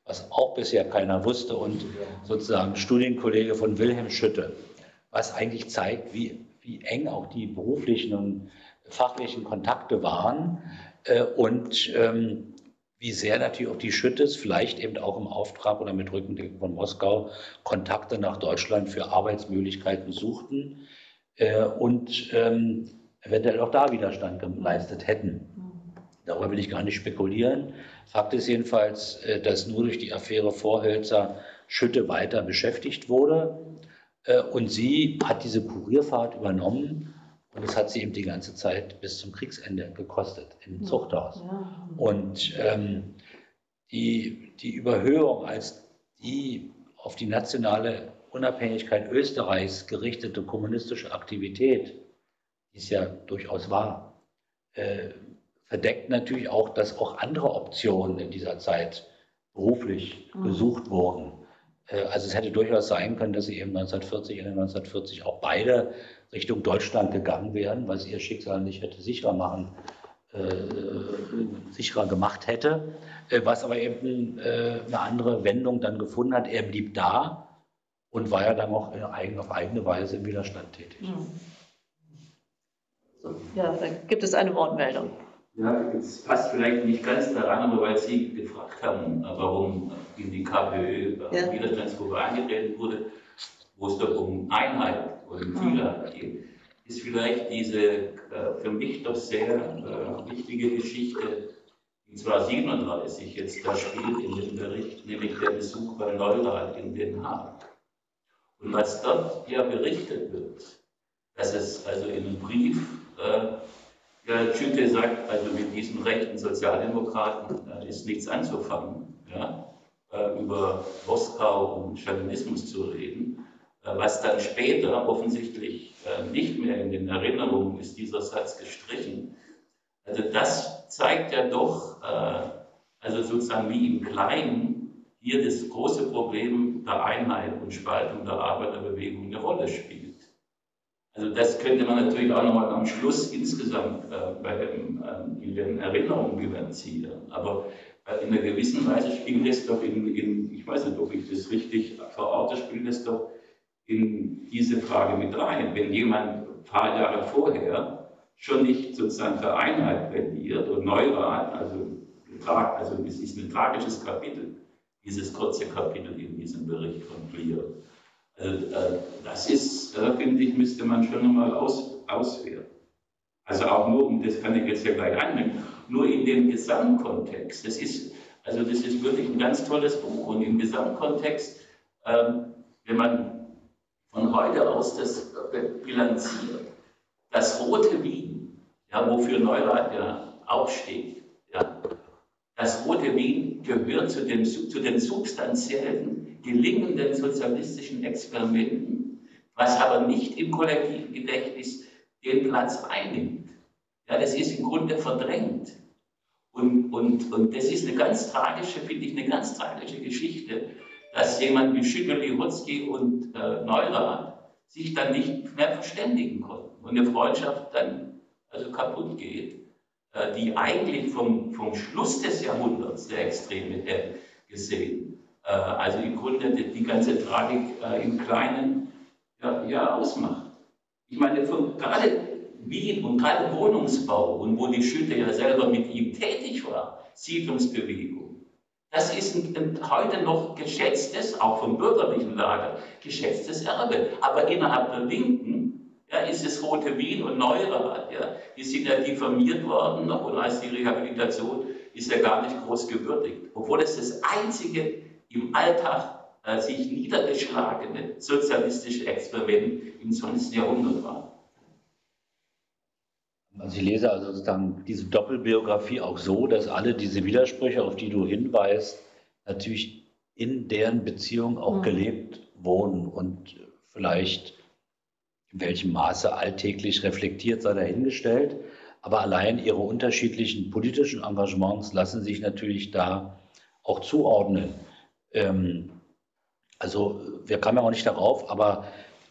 was auch bisher keiner wusste und sozusagen Studienkollege von Wilhelm Schütte, was eigentlich zeigt, wie, wie eng auch die beruflichen und fachlichen Kontakte waren äh, und ähm, wie sehr natürlich auch die Schüttes, vielleicht eben auch im Auftrag oder mit Rückendeckung von Moskau, Kontakte nach Deutschland für Arbeitsmöglichkeiten suchten äh, und ähm, eventuell auch da Widerstand geleistet hätten. Darüber will ich gar nicht spekulieren. Fakt ist jedenfalls, äh, dass nur durch die Affäre Vorhölzer Schütte weiter beschäftigt wurde. Äh, und sie hat diese Kurierfahrt übernommen und das hat sie eben die ganze Zeit bis zum Kriegsende gekostet im Zuchthaus. Und ähm, die, die Überhöhung als die auf die nationale Unabhängigkeit Österreichs gerichtete kommunistische Aktivität, die es ja durchaus war, äh, verdeckt natürlich auch, dass auch andere Optionen in dieser Zeit beruflich mhm. gesucht wurden. Äh, also es hätte durchaus sein können, dass sie eben 1940, Ende 1940 auch beide Richtung Deutschland gegangen wären, weil es ihr Schicksal nicht hätte sicherer machen, äh, sicherer gemacht hätte, äh, was aber eben äh, eine andere Wendung dann gefunden hat. Er blieb da, und war ja dann auch auf eigene Weise im Widerstand tätig. Mhm. So, ja, da gibt es eine Wortmeldung. Ja, es passt vielleicht nicht ganz daran, aber weil Sie gefragt haben, warum in die KPÖ ja. Widerstandsgruppe eingetreten wurde, wo es doch um Einheit mhm. Vielheit geht, ist vielleicht diese äh, für mich doch sehr äh, wichtige Geschichte, die zwar 37 jetzt da spielt in dem Bericht, nämlich der Besuch bei Neurath in Den Haag. Und was dort ja berichtet wird, dass es also in einem Brief, äh, ja, Schütte sagt, also mit diesen rechten Sozialdemokraten äh, ist nichts anzufangen, ja, äh, über Moskau und Stalinismus zu reden. Äh, was dann später offensichtlich äh, nicht mehr in den Erinnerungen ist, dieser Satz gestrichen. Also das zeigt ja doch, äh, also sozusagen wie im Kleinen, hier das große Problem der Einheit und Spaltung der Arbeiterbewegung eine Rolle spielt. Also das könnte man natürlich auch nochmal am Schluss insgesamt in den Erinnerungen bilanzieren. Aber in einer gewissen Weise spielt es doch in, in, ich weiß nicht, ob ich das richtig verorte, spielt es doch in diese Frage mit rein. Wenn jemand ein paar Jahre vorher schon nicht sozusagen für Einheit plädiert und Neurath, also, also es ist ein tragisches Kapitel, dieses kurze Kapitel in diesem Bericht von Clear. Also, äh, das ist, äh, finde ich, müsste man schon nochmal aus, auswerten. Also auch nur, und das kann ich jetzt ja gleich annehmen, nur in dem Gesamtkontext. Das ist, also das ist wirklich ein ganz tolles Buch und im Gesamtkontext, ähm, wenn man von heute aus das bilanziert, das rote Wien, ja, wofür Neurath ja auch steht, ja, Das Rote Wien gehört zu, dem, zu den substanziellen, gelingenden sozialistischen Experimenten, was aber nicht im kollektiven Gedächtnis den Platz einnimmt. Ja, das ist im Grunde verdrängt. Und, und, und das ist eine ganz tragische, finde ich, eine ganz tragische Geschichte, dass jemand wie Schütteli, Hotzki und äh, Neurath sich dann nicht mehr verständigen konnten und eine Freundschaft dann also kaputt geht, äh, die eigentlich vom, vom Schluss des Jahrhunderts der Extreme her gesehen, äh, also im Grunde die, die ganze Tragik äh, im Kleinen ja, ja ausmacht. Ich meine, von, gerade Wien und gerade Wohnungsbau und wo die Schütte ja selber mit ihm tätig war, Siedlungsbewegung, das ist ein, ein, heute noch geschätztes, auch vom bürgerlichen Lager, geschätztes Erbe. Aber innerhalb der Linken ja, ist es Rote Wien und Neurath, ja, die sind ja diffamiert worden noch und als die Rehabilitation ist ja gar nicht groß gewürdigt. Obwohl es das einzige im Alltag äh, sich niedergeschlagene sozialistische Experiment im 20. Jahrhundert war. Also ich lese also sozusagen diese Doppelbiografie auch so, dass alle diese Widersprüche, auf die du hinweist, natürlich in deren Beziehung auch mhm. gelebt wurden und vielleicht in welchem Maße alltäglich reflektiert sei dahingestellt. Aber allein ihre unterschiedlichen politischen Engagements lassen sich natürlich da auch zuordnen. Ähm, also wir kamen ja auch nicht darauf, aber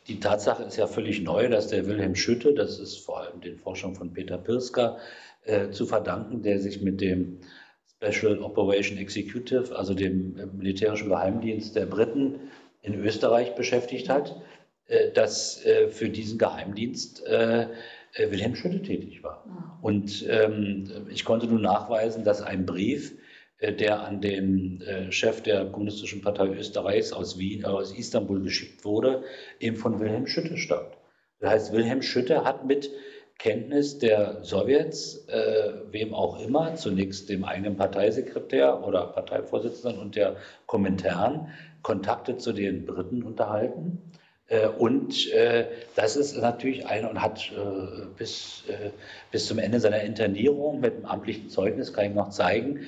die Tatsache ist ja völlig neu, dass der Wilhelm Schütte, das ist vor allem den Forschungen von Peter Pirska äh, zu verdanken, der sich mit dem Special Operation Executive, also dem äh, militärischen Geheimdienst der Briten in Österreich beschäftigt hat, äh, dass äh, für diesen Geheimdienst äh, äh, Wilhelm Schütte tätig war. Ah. Und ähm, ich konnte nun nachweisen, dass ein Brief, der an den äh, Chef der Kommunistischen Partei Österreichs aus, Wien, äh, aus Istanbul geschickt wurde, eben von Wilhelm Schütte stammt. Das heißt, Wilhelm Schütte hat mit Kenntnis der Sowjets, äh, wem auch immer, zunächst dem eigenen Parteisekretär oder Parteivorsitzenden und der Kommentaren, Kontakte zu den Briten unterhalten äh, und äh, das ist natürlich eine und hat äh, bis, bis zum Ende seiner Internierung mit dem amtlichen Zeugnis, kann ich noch zeigen,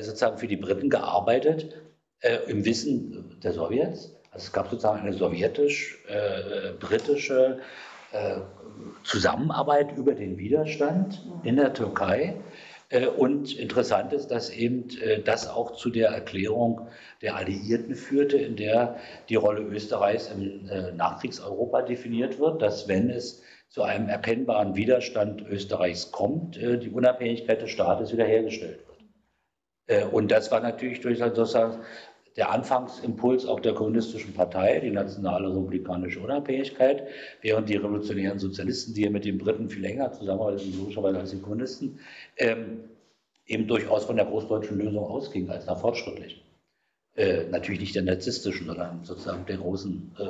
sozusagen für die Briten gearbeitet, im Wissen der Sowjets. Also es gab sozusagen eine sowjetisch-britische Zusammenarbeit über den Widerstand in der Türkei. Äh, und interessant ist, dass eben äh, das auch zu der Erklärung der Alliierten führte, in der die Rolle Österreichs im äh, Nachkriegseuropa definiert wird, dass wenn es zu einem erkennbaren Widerstand Österreichs kommt, die Unabhängigkeit des Staates wiederhergestellt wird. Und das war natürlich durch sozusagen der Anfangsimpuls auch der kommunistischen Partei, die nationale republikanische Unabhängigkeit, während die revolutionären Sozialisten, die ja mit den Briten viel länger zusammenarbeiten, logischerweise als die Kommunisten, ähm, eben durchaus von der großdeutschen Lösung ausgingen als einer fortschrittlichen. Äh, natürlich nicht der narzisstischen, sondern sozusagen der großen, äh,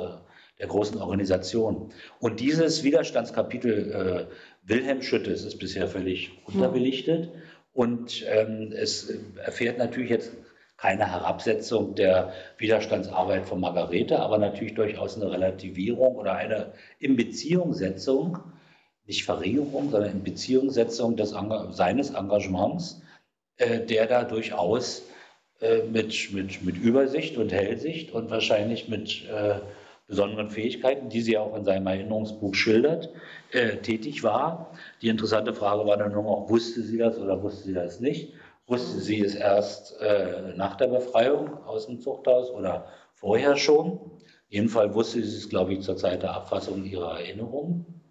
der großen Organisation. Und dieses Widerstandskapitel äh, Wilhelm Schüttes ist bisher völlig unterbelichtet. Und ähm, es erfährt natürlich jetzt keine Herabsetzung der Widerstandsarbeit von Margarete, aber natürlich durchaus eine Relativierung oder eine Inbeziehungssetzung, nicht Verringerung, sondern Inbeziehungssetzung des, seines Engagements, äh, der da durchaus äh, mit, mit, mit Übersicht und Hellsicht und wahrscheinlich mit äh, besonderen Fähigkeiten, die sie auch in seinem Erinnerungsbuch schildert, äh, tätig war. Die interessante Frage war dann nur noch, wusste sie das oder wusste sie das nicht? Wusste sie es erst äh, nach der Befreiung aus dem Zuchthaus oder vorher schon? Jedenfalls wusste sie es, glaube ich, zur Zeit der Abfassung ihrer Erinnerungen.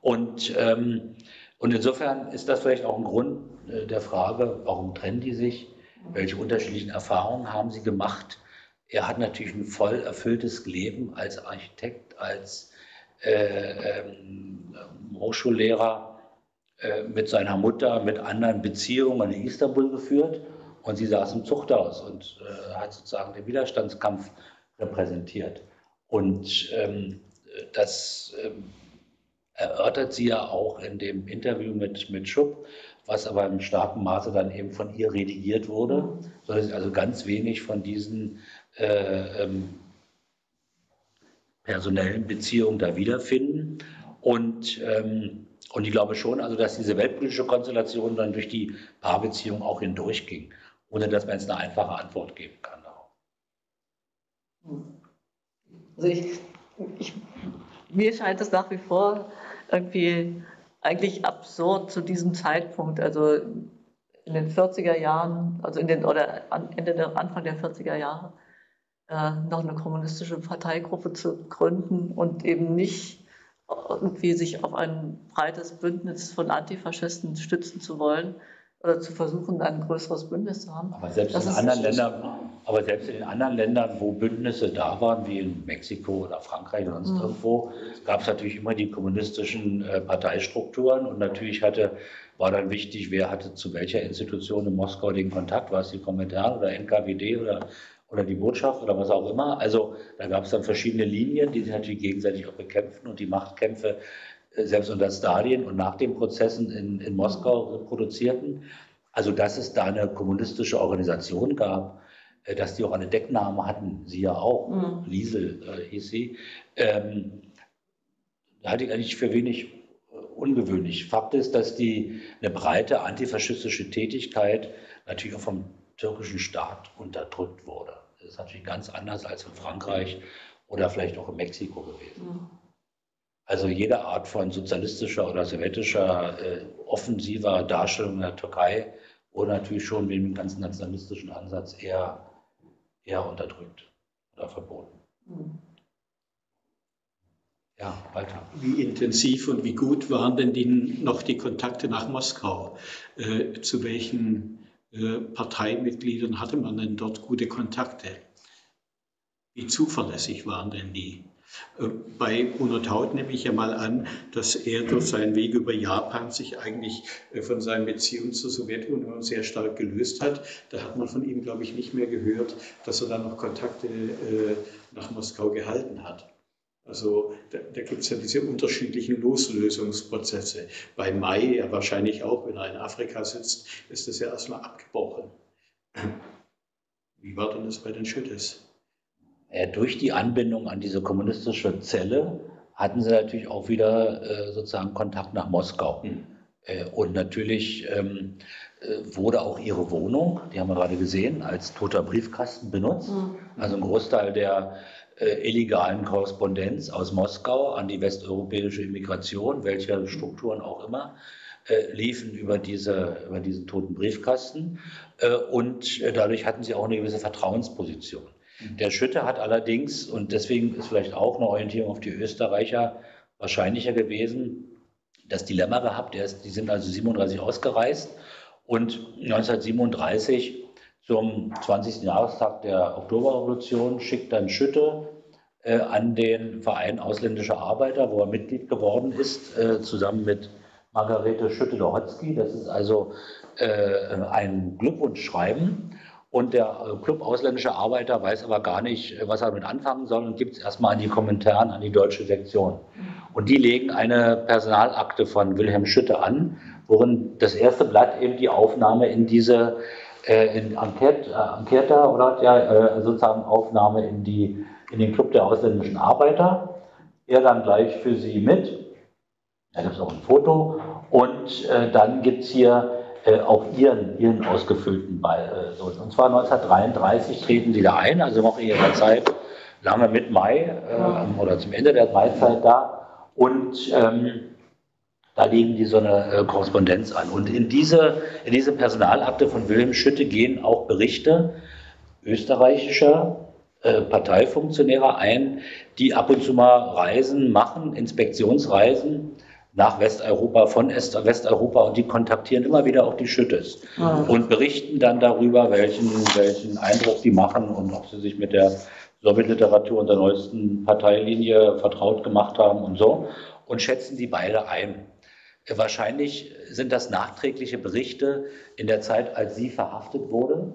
Und, ähm, und insofern ist das vielleicht auch ein Grund äh, der Frage, warum trennen die sich? Welche unterschiedlichen Erfahrungen haben sie gemacht? Er hat natürlich ein voll erfülltes Leben als Architekt, als äh, ähm, Hochschullehrer mit seiner Mutter, mit anderen Beziehungen in Istanbul geführt und sie saß im Zuchthaus und äh, hat sozusagen den Widerstandskampf repräsentiert. Und ähm, das ähm, erörtert sie ja auch in dem Interview mit, mit Schupp, was aber im starken Maße dann eben von ihr redigiert wurde, sodass sie also ganz wenig von diesen äh, ähm, personellen Beziehungen da wiederfinden. Und ähm, Und ich glaube schon, also dass diese weltpolitische Konstellation dann durch die Paarbeziehung auch hindurchging, ohne dass man jetzt eine einfache Antwort geben kann. Also ich, ich, mir scheint es nach wie vor irgendwie eigentlich absurd zu diesem Zeitpunkt, also in den 40er Jahren, also in den, oder Ende der, Anfang der 40er Jahre, äh, noch eine kommunistische Parteigruppe zu gründen und eben nicht irgendwie sich auf ein breites Bündnis von Antifaschisten stützen zu wollen oder zu versuchen, ein größeres Bündnis zu haben. Aber selbst, in anderen, Ländern, aber selbst in anderen Ländern, wo Bündnisse da waren, wie in Mexiko oder Frankreich oder sonst mhm. irgendwo, gab es natürlich immer die kommunistischen äh, Parteistrukturen und natürlich hatte, war dann wichtig, wer hatte zu welcher Institution in Moskau den Kontakt, war es die Kommentare oder NKWD oder oder die Botschaft oder was auch immer. Also da gab es dann verschiedene Linien, die sich natürlich gegenseitig auch bekämpften und die Machtkämpfe äh, selbst unter Stalin und nach den Prozessen in, in Moskau produzierten. Also dass es da eine kommunistische Organisation gab, äh, dass die auch eine Deckname hatten, sie ja auch, mhm. Liesel äh, hieß sie, ähm, halte ich eigentlich für wenig äh, ungewöhnlich. Fakt ist, dass die eine breite antifaschistische Tätigkeit natürlich auch vom türkischen Staat unterdrückt wurde. Das ist natürlich ganz anders als in Frankreich oder vielleicht auch in Mexiko gewesen. Mhm. Also jede Art von sozialistischer oder sowjetischer äh, offensiver Darstellung der Türkei wurde natürlich schon mit dem ganzen nationalistischen Ansatz eher, eher unterdrückt oder verboten. Mhm. Ja, weiter. Wie intensiv und wie gut waren denn die, noch die Kontakte nach Moskau? Äh, zu welchen Parteimitgliedern hatte man denn dort gute Kontakte? Wie zuverlässig waren denn die? Äh, bei Bruno Taut nehme ich ja mal an, dass er durch seinen Weg über Japan sich eigentlich äh, von seinen Beziehungen zur Sowjetunion sehr stark gelöst hat. Da hat man von ihm, glaube ich, nicht mehr gehört, dass er dann noch Kontakte nach Moskau gehalten hat. Also da, da gibt es ja diese unterschiedlichen Loslösungsprozesse. Bei Mai ja wahrscheinlich auch, wenn er in Afrika sitzt, ist das ja erstmal abgebrochen. Wie war denn das bei den Schüttes? Ja, durch die Anbindung an diese kommunistische Zelle hatten sie natürlich auch wieder äh, sozusagen Kontakt nach Moskau. Mhm. Äh, und natürlich ähm, äh, wurde auch ihre Wohnung, die haben wir gerade gesehen, als toter Briefkasten benutzt. Mhm. Also ein Großteil der äh, illegalen Korrespondenz aus Moskau an die westeuropäische Immigration, welche Strukturen auch immer, äh, liefen über, diese, über diesen toten Briefkasten. Äh, und dadurch hatten sie auch eine gewisse Vertrauensposition. Der Schütte hat allerdings, und deswegen ist vielleicht auch eine Orientierung auf die Österreicher wahrscheinlicher gewesen, das Dilemma gehabt, die sind also 37 ausgereist und 1937 zum 20. Jahrestag der Oktoberrevolution schickt dann Schütte äh, an den Verein ausländischer Arbeiter, wo er Mitglied geworden ist, äh, zusammen mit Margarete Schütte-Dohotzky. Das ist also äh, ein Glückwunschschreiben. Und der Club ausländischer Arbeiter weiß aber gar nicht, was er damit anfangen soll und gibt es erstmal an die Kommentaren an die deutsche Sektion. Und die legen eine Personalakte von Wilhelm Schütte an, worin das erste Blatt eben die Aufnahme in diese äh, in Enquete, äh, Enquete oder ja, äh, sozusagen Aufnahme in, die, in den Club der ausländischen Arbeiter. Er dann gleich für sie mit. Da gibt es auch ein Foto. Und äh, dann gibt es hier äh, auch ihren, ihren ausgefüllten Ball. Äh, und zwar 1933 treten sie da ein, also noch in ihrer Zeit lange mit Mai oder zum Ende der Maizeit da. Und ähm, da legen die so eine äh, Korrespondenz an. Und in diese, in diese Personalakte von Wilhelm Schütte gehen auch Berichte österreichischer äh, Parteifunktionäre ein, die ab und zu mal Reisen machen, Inspektionsreisen nach Westeuropa, von Westeuropa und die kontaktieren immer wieder auch die Schüttes ah. und berichten dann darüber, welchen, welchen Eindruck die machen und ob sie sich mit der Sowjetliteratur und der neuesten Parteilinie vertraut gemacht haben und so und schätzen die beide ein. Wahrscheinlich sind das nachträgliche Berichte in der Zeit, als sie verhaftet wurde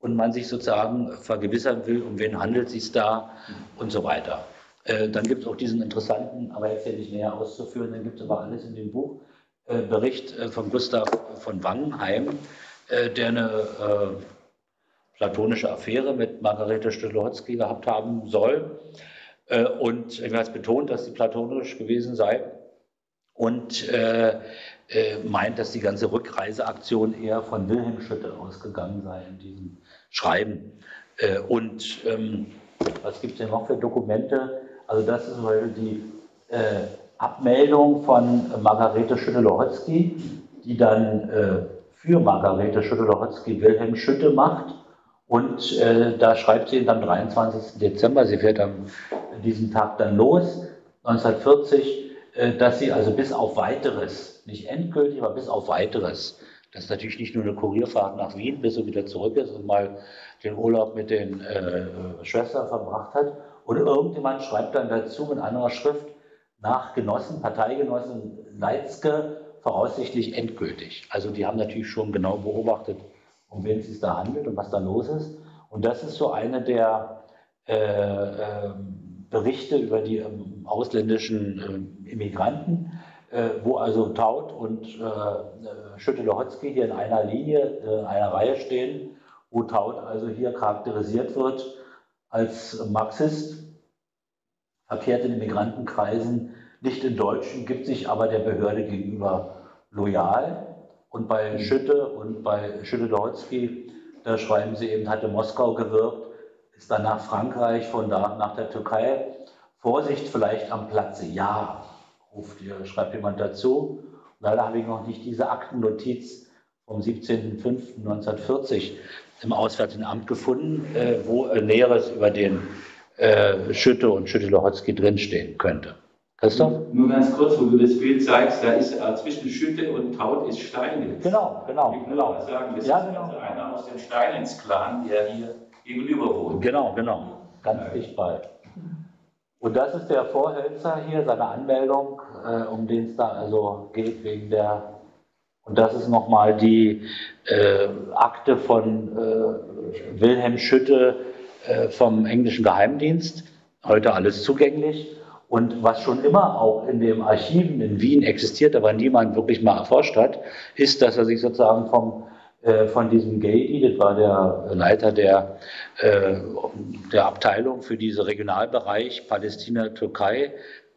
und man sich sozusagen vergewissern will, um wen handelt es sich da und so weiter. Äh, dann gibt es auch diesen interessanten, aber jetzt ja nicht näher auszuführen, dann gibt es aber alles in dem Buch, äh, Bericht äh, von Gustav von Wangenheim, der eine platonische Affäre mit Margarete Stolotzki gehabt haben soll. Und habe betont, dass sie platonisch gewesen sei. Und äh, äh, meint, dass die ganze Rückreiseaktion eher von Wilhelm Schütte ausgegangen sei in diesem Schreiben. Äh, und ähm, was gibt es denn noch für Dokumente? Also das ist die äh, Abmeldung von Margarete Schütte-Lohotzky, die dann äh, für Margarete Schütte-Lohotzky Wilhelm Schütte macht. Und äh, da schreibt sie am 23. Dezember, sie fährt an diesem Tag dann los, 1940, äh, dass sie also bis auf weiteres, nicht endgültig, aber bis auf weiteres, das ist natürlich nicht nur eine Kurierfahrt nach Wien, bis sie wieder zurück ist und mal den Urlaub mit den äh, Schwestern verbracht hat. Und irgendjemand schreibt dann dazu in anderer Schrift, nach Genossen, Parteigenossen Leitzke voraussichtlich endgültig. Also die haben natürlich schon genau beobachtet, um wen es sich da handelt und was da los ist. Und das ist so eine der äh, äh, Berichte über die ähm, ausländischen äh, Immigranten, äh, wo also Taut und äh, äh, Schütte-Lohotzky hier in einer Linie, in einer Reihe stehen, wo Taut also hier charakterisiert wird als Marxist, verkehrt in Immigrantenkreisen, nicht in Deutschen, gibt sich aber der Behörde gegenüber loyal. Und bei Schütte und bei Schütte-Dohotzky, da schreiben sie eben, hatte Moskau gewirkt, ist dann nach Frankreich, von da nach der Türkei. Vorsicht vielleicht am Platze, ja, ruft ihr, schreibt jemand dazu. leider habe ich noch nicht diese Aktennotiz vom 17.05.1940 im Auswärtigen Amt gefunden, äh, wo äh, Näheres über den äh, Schütte und Schütte-Lohotzky drinstehen könnte. Christoph? Nur ganz kurz, wo du das Bild zeigst, da ist äh, zwischen Schütte und Taut ist Steinitz. Genau, genau. Ich will genau. sagen, das ja, ist genau. also einer aus dem Steinitz-Clan, der hier gegenüber wohnt. Genau, genau. Ganz dicht bei. Und das ist der Vorhölzer hier, seine Anmeldung, äh, um den es da also geht, wegen der. Und das ist nochmal die äh, Akte von äh, Wilhelm Schütte äh, vom englischen Geheimdienst, heute alles zugänglich. Und was schon immer auch in den Archiven in Wien existiert, aber niemand wirklich mal erforscht hat, ist, dass er sich sozusagen vom, von diesem Gady, das war der Leiter der, äh, der Abteilung für diesen Regionalbereich Palästina-Türkei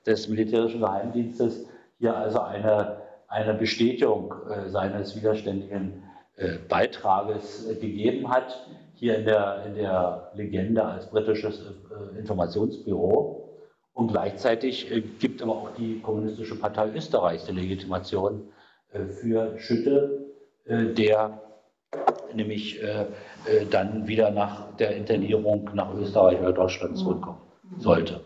des militärischen Geheimdienstes, hier also eine, eine Bestätigung äh, seines widerständigen äh, Beitrages äh, gegeben hat hier in der, in der Legende als britisches äh, Informationsbüro. Und gleichzeitig äh, gibt aber auch die Kommunistische Partei Österreichs die Legitimation äh, für Schütte, äh, der nämlich äh, äh, dann wieder nach der Internierung nach Österreich oder Deutschland zurückkommen sollte.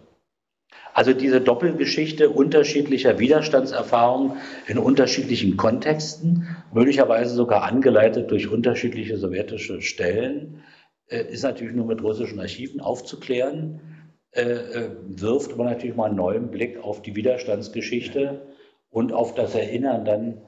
Also diese Doppelgeschichte unterschiedlicher Widerstandserfahrungen in unterschiedlichen Kontexten, möglicherweise sogar angeleitet durch unterschiedliche sowjetische Stellen, äh, ist natürlich nur mit russischen Archiven aufzuklären, äh, äh, wirft aber natürlich mal einen neuen Blick auf die Widerstandsgeschichte und auf das Erinnern dann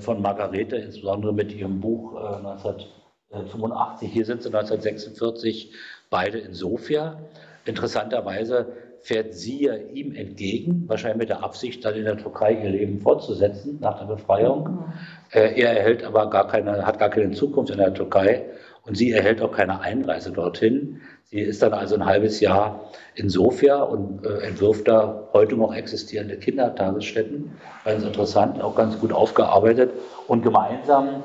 von Margarete, insbesondere mit ihrem Buch 1985. Hier sind sie 1946 beide in Sofia. Interessanterweise fährt sie ja ihm entgegen, wahrscheinlich mit der Absicht, dann in der Türkei ihr Leben fortzusetzen nach der Befreiung. Mhm. Äh, er erhält aber gar keine, hat gar keine Zukunft in der Türkei und sie erhält auch keine Einreise dorthin. Sie ist dann also ein halbes Jahr in Sofia und äh, entwirft da heute noch existierende Kindertagesstätten. Ganz interessant, auch ganz gut aufgearbeitet. Und gemeinsam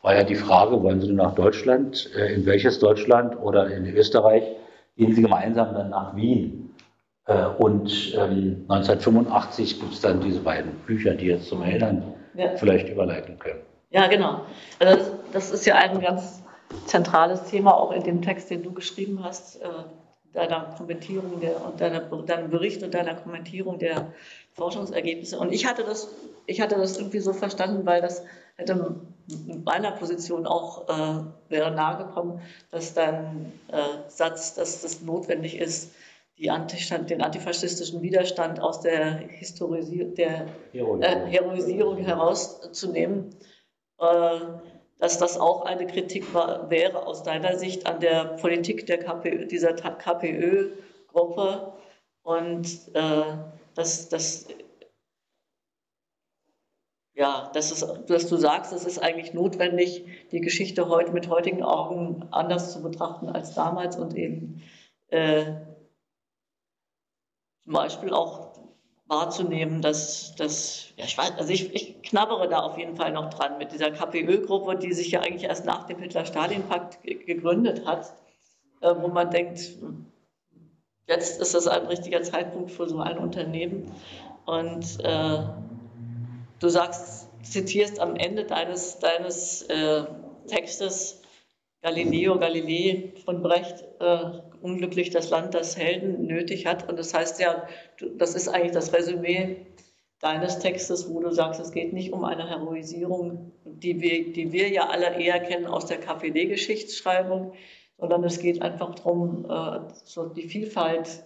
war ja die Frage, wollen Sie nach Deutschland, äh, in welches Deutschland oder in Österreich, gehen Sie gemeinsam dann nach Wien. Äh, und ähm, 1985 gibt es dann diese beiden Bücher, die jetzt zum Erinnern ja. vielleicht überleiten können. Ja, genau. Also das, das, ist ja ein ganz zentrales Thema, auch in dem Text, den du geschrieben hast, äh, deiner Kommentierung der, und deiner, deinem Bericht und deiner Kommentierung der Forschungsergebnisse. Und ich hatte das, ich hatte das irgendwie so verstanden, weil das hätte meiner Position auch äh, wäre nahegekommen, dass dein äh, Satz, dass das notwendig ist, Antistand, den antifaschistischen Widerstand aus der, Historisi der äh, Heroisierung herauszunehmen, äh, dass das auch eine Kritik war, wäre aus deiner Sicht an der Politik der KPÖ, dieser KPÖ-Gruppe und äh, dass, dass, ja, dass, es, dass du sagst, es ist eigentlich notwendig, die Geschichte heute mit heutigen Augen anders zu betrachten als damals und eben äh, zum Beispiel auch wahrzunehmen, dass, dass ja, ich, weiß, also ich, ich knabbere da auf jeden Fall noch dran mit dieser KPÖ-Gruppe, die sich ja eigentlich erst nach dem Hitler-Stalin-Pakt gegründet hat, äh, wo man denkt, jetzt ist das ein richtiger Zeitpunkt für so ein Unternehmen. Und äh, du sagst, zitierst am Ende deines, deines äh, Textes Galileo Galilei von Brecht, äh, unglücklich das Land, das Helden nötig hat. Und das heißt ja, das ist eigentlich das Resümee deines Textes, wo du sagst, es geht nicht um eine Heroisierung, die wir, die wir ja alle eher kennen aus der KPD-Geschichtsschreibung, sondern es geht einfach darum, äh, so die Vielfalt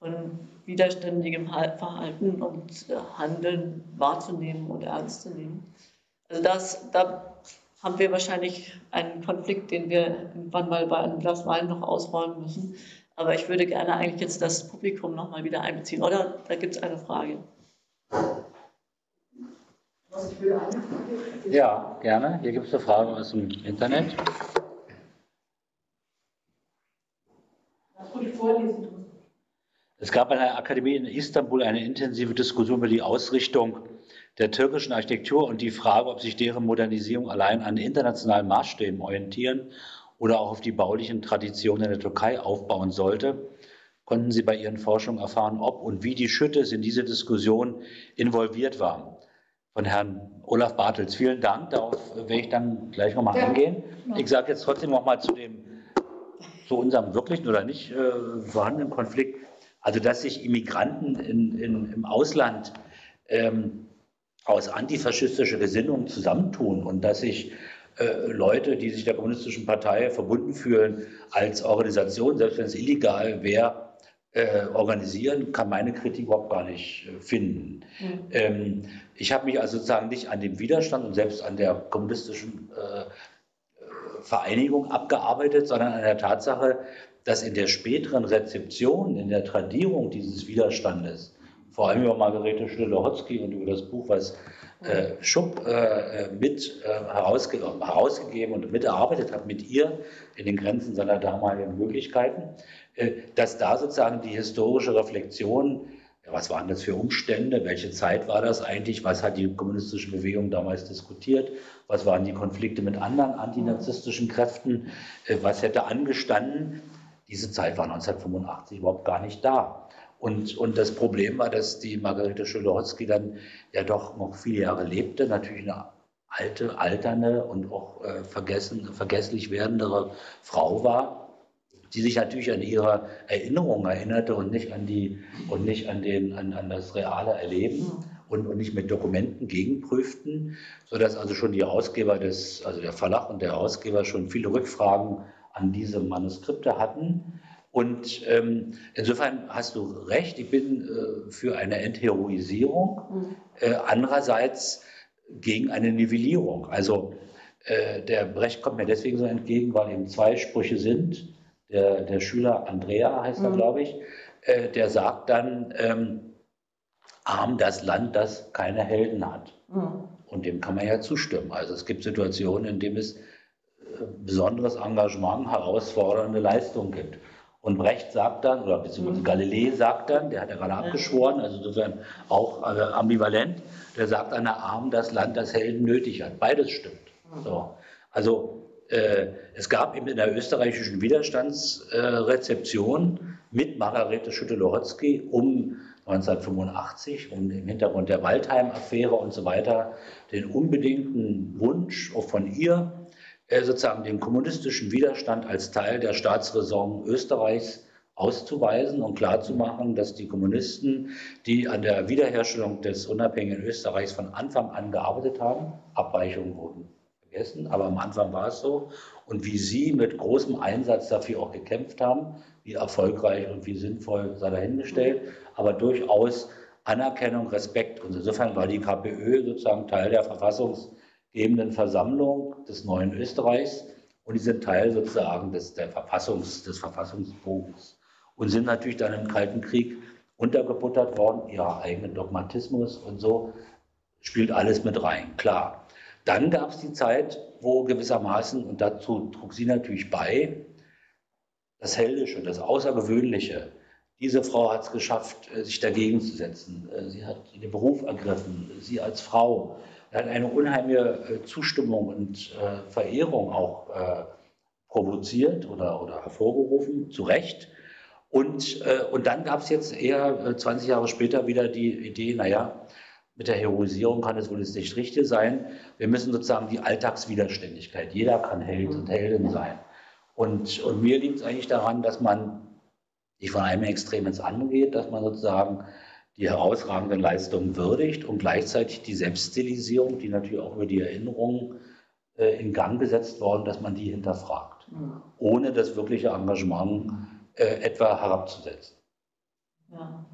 von widerständigem Verhalten und äh, Handeln wahrzunehmen und ernst zu nehmen. Also das, da haben wir wahrscheinlich einen Konflikt, den wir irgendwann mal bei einem Glas Wein noch ausräumen müssen. Aber ich würde gerne eigentlich jetzt das Publikum noch mal wieder einbeziehen. Oder da gibt es eine Frage. Ja, gerne. Hier gibt es eine Frage aus dem Internet. Es gab an der Akademie in Istanbul eine intensive Diskussion über die Ausrichtung der türkischen Architektur und die Frage, ob sich deren Modernisierung allein an internationalen Maßstäben orientieren oder auch auf die baulichen Traditionen der Türkei aufbauen sollte, konnten Sie bei Ihren Forschungen erfahren, ob und wie die Schüttes in diese Diskussion involviert war. Von Herrn Olaf Bartels. Vielen Dank. Darauf werde ich dann gleich nochmal ja. eingehen. Ich sage jetzt trotzdem nochmal zu dem, zu unserem wirklichen oder nicht äh, vorhandenen Konflikt. Also, dass sich Immigranten in, in, im Ausland ähm, aus antifaschistischer Gesinnung zusammentun und dass sich äh, Leute, die sich der Kommunistischen Partei verbunden fühlen, als Organisation, selbst wenn es illegal wäre, äh, organisieren, kann meine Kritik überhaupt gar nicht äh, finden. Mhm. Ähm, ich habe mich also sozusagen nicht an dem Widerstand und selbst an der kommunistischen äh, Vereinigung abgearbeitet, sondern an der Tatsache, dass in der späteren Rezeption, in der Tradierung dieses Widerstandes vor allem über Margarete Stülle-Hotzky und über das Buch, was äh, Schupp äh, mit äh, herausge herausgegeben und miterarbeitet hat mit ihr in den Grenzen seiner damaligen Möglichkeiten, äh, dass da sozusagen die historische Reflexion, ja, was waren das für Umstände, welche Zeit war das eigentlich, was hat die kommunistische Bewegung damals diskutiert, was waren die Konflikte mit anderen antinazistischen Kräften, äh, was hätte angestanden, diese Zeit war 1985 überhaupt gar nicht da. Und, und das Problem war, dass die Margarete Schulowski dann ja doch noch viele Jahre lebte, natürlich eine alte, alternde und auch äh, vergessen, vergesslich werdendere Frau war, die sich natürlich an ihre Erinnerungen erinnerte und nicht an, die, und nicht an, den, an, an das reale Erleben und, und nicht mit Dokumenten gegenprüften, sodass also schon die Ausgeber des, also der Verlag und der Ausgeber schon viele Rückfragen an diese Manuskripte hatten. Und ähm, insofern hast du recht, ich bin äh, für eine Entheroisierung, mhm. äh, andererseits gegen eine Nivellierung. Also äh, der Brecht kommt mir deswegen so entgegen, weil eben zwei Sprüche sind. Der, der Schüler Andrea heißt er, mhm. glaube ich, äh, der sagt dann, ähm, arm das Land, das keine Helden hat. Mhm. Und dem kann man ja zustimmen. Also es gibt Situationen, in denen es äh, besonderes Engagement, herausfordernde Leistungen gibt. Und Brecht sagt dann, oder beziehungsweise mhm. Galilei sagt dann, der hat ja gerade abgeschworen, also insofern auch äh, ambivalent, der sagt, an der Arm das Land, das Helden nötig hat. Beides stimmt. Mhm. So. Also äh, es gab eben in der österreichischen Widerstandsrezeption äh, mit Margarete Schütte-Lorotzky um 1985, um im Hintergrund der Waldheim-Affäre und so weiter, den unbedingten Wunsch auch von ihr, sozusagen den kommunistischen Widerstand als Teil der Staatsräson Österreichs auszuweisen und klarzumachen, dass die Kommunisten, die an der Wiederherstellung des unabhängigen Österreichs von Anfang an gearbeitet haben, Abweichungen wurden vergessen, aber am Anfang war es so, und wie sie mit großem Einsatz dafür auch gekämpft haben, wie erfolgreich und wie sinnvoll sei dahingestellt, aber durchaus Anerkennung, Respekt. Und insofern war die KPÖ sozusagen Teil der Verfassungs- gebenden Versammlung des neuen Österreichs und die sind Teil sozusagen des, der Verfassungs, des Verfassungsbogens und sind natürlich dann im Kalten Krieg untergebuttert worden, ihr eigenen Dogmatismus und so spielt alles mit rein, klar. Dann gab es die Zeit, wo gewissermaßen, und dazu trug sie natürlich bei, das Heldische, das Außergewöhnliche, Diese Frau hat es geschafft, äh, sich dagegen zu setzen. Äh, sie hat den Beruf ergriffen. Sie als Frau hat eine unheimliche Zustimmung und Verehrung auch provoziert oder, oder hervorgerufen, zu Recht. Und, und dann gab es jetzt eher 20 Jahre später wieder die Idee, naja, mit der Heroisierung kann es wohl jetzt nicht richtig sein. Wir müssen sozusagen die Alltagswiderständigkeit, jeder kann Held und Heldin sein. Und, und mir liegt es eigentlich daran, dass man nicht von einem Extrem ins andere geht, dass man sozusagen die herausragenden Leistungen würdigt und gleichzeitig die Selbststilisierung, die natürlich auch über die Erinnerungen äh, in Gang gesetzt worden, dass man die hinterfragt, ohne das wirkliche Engagement äh, etwa herabzusetzen. Ja.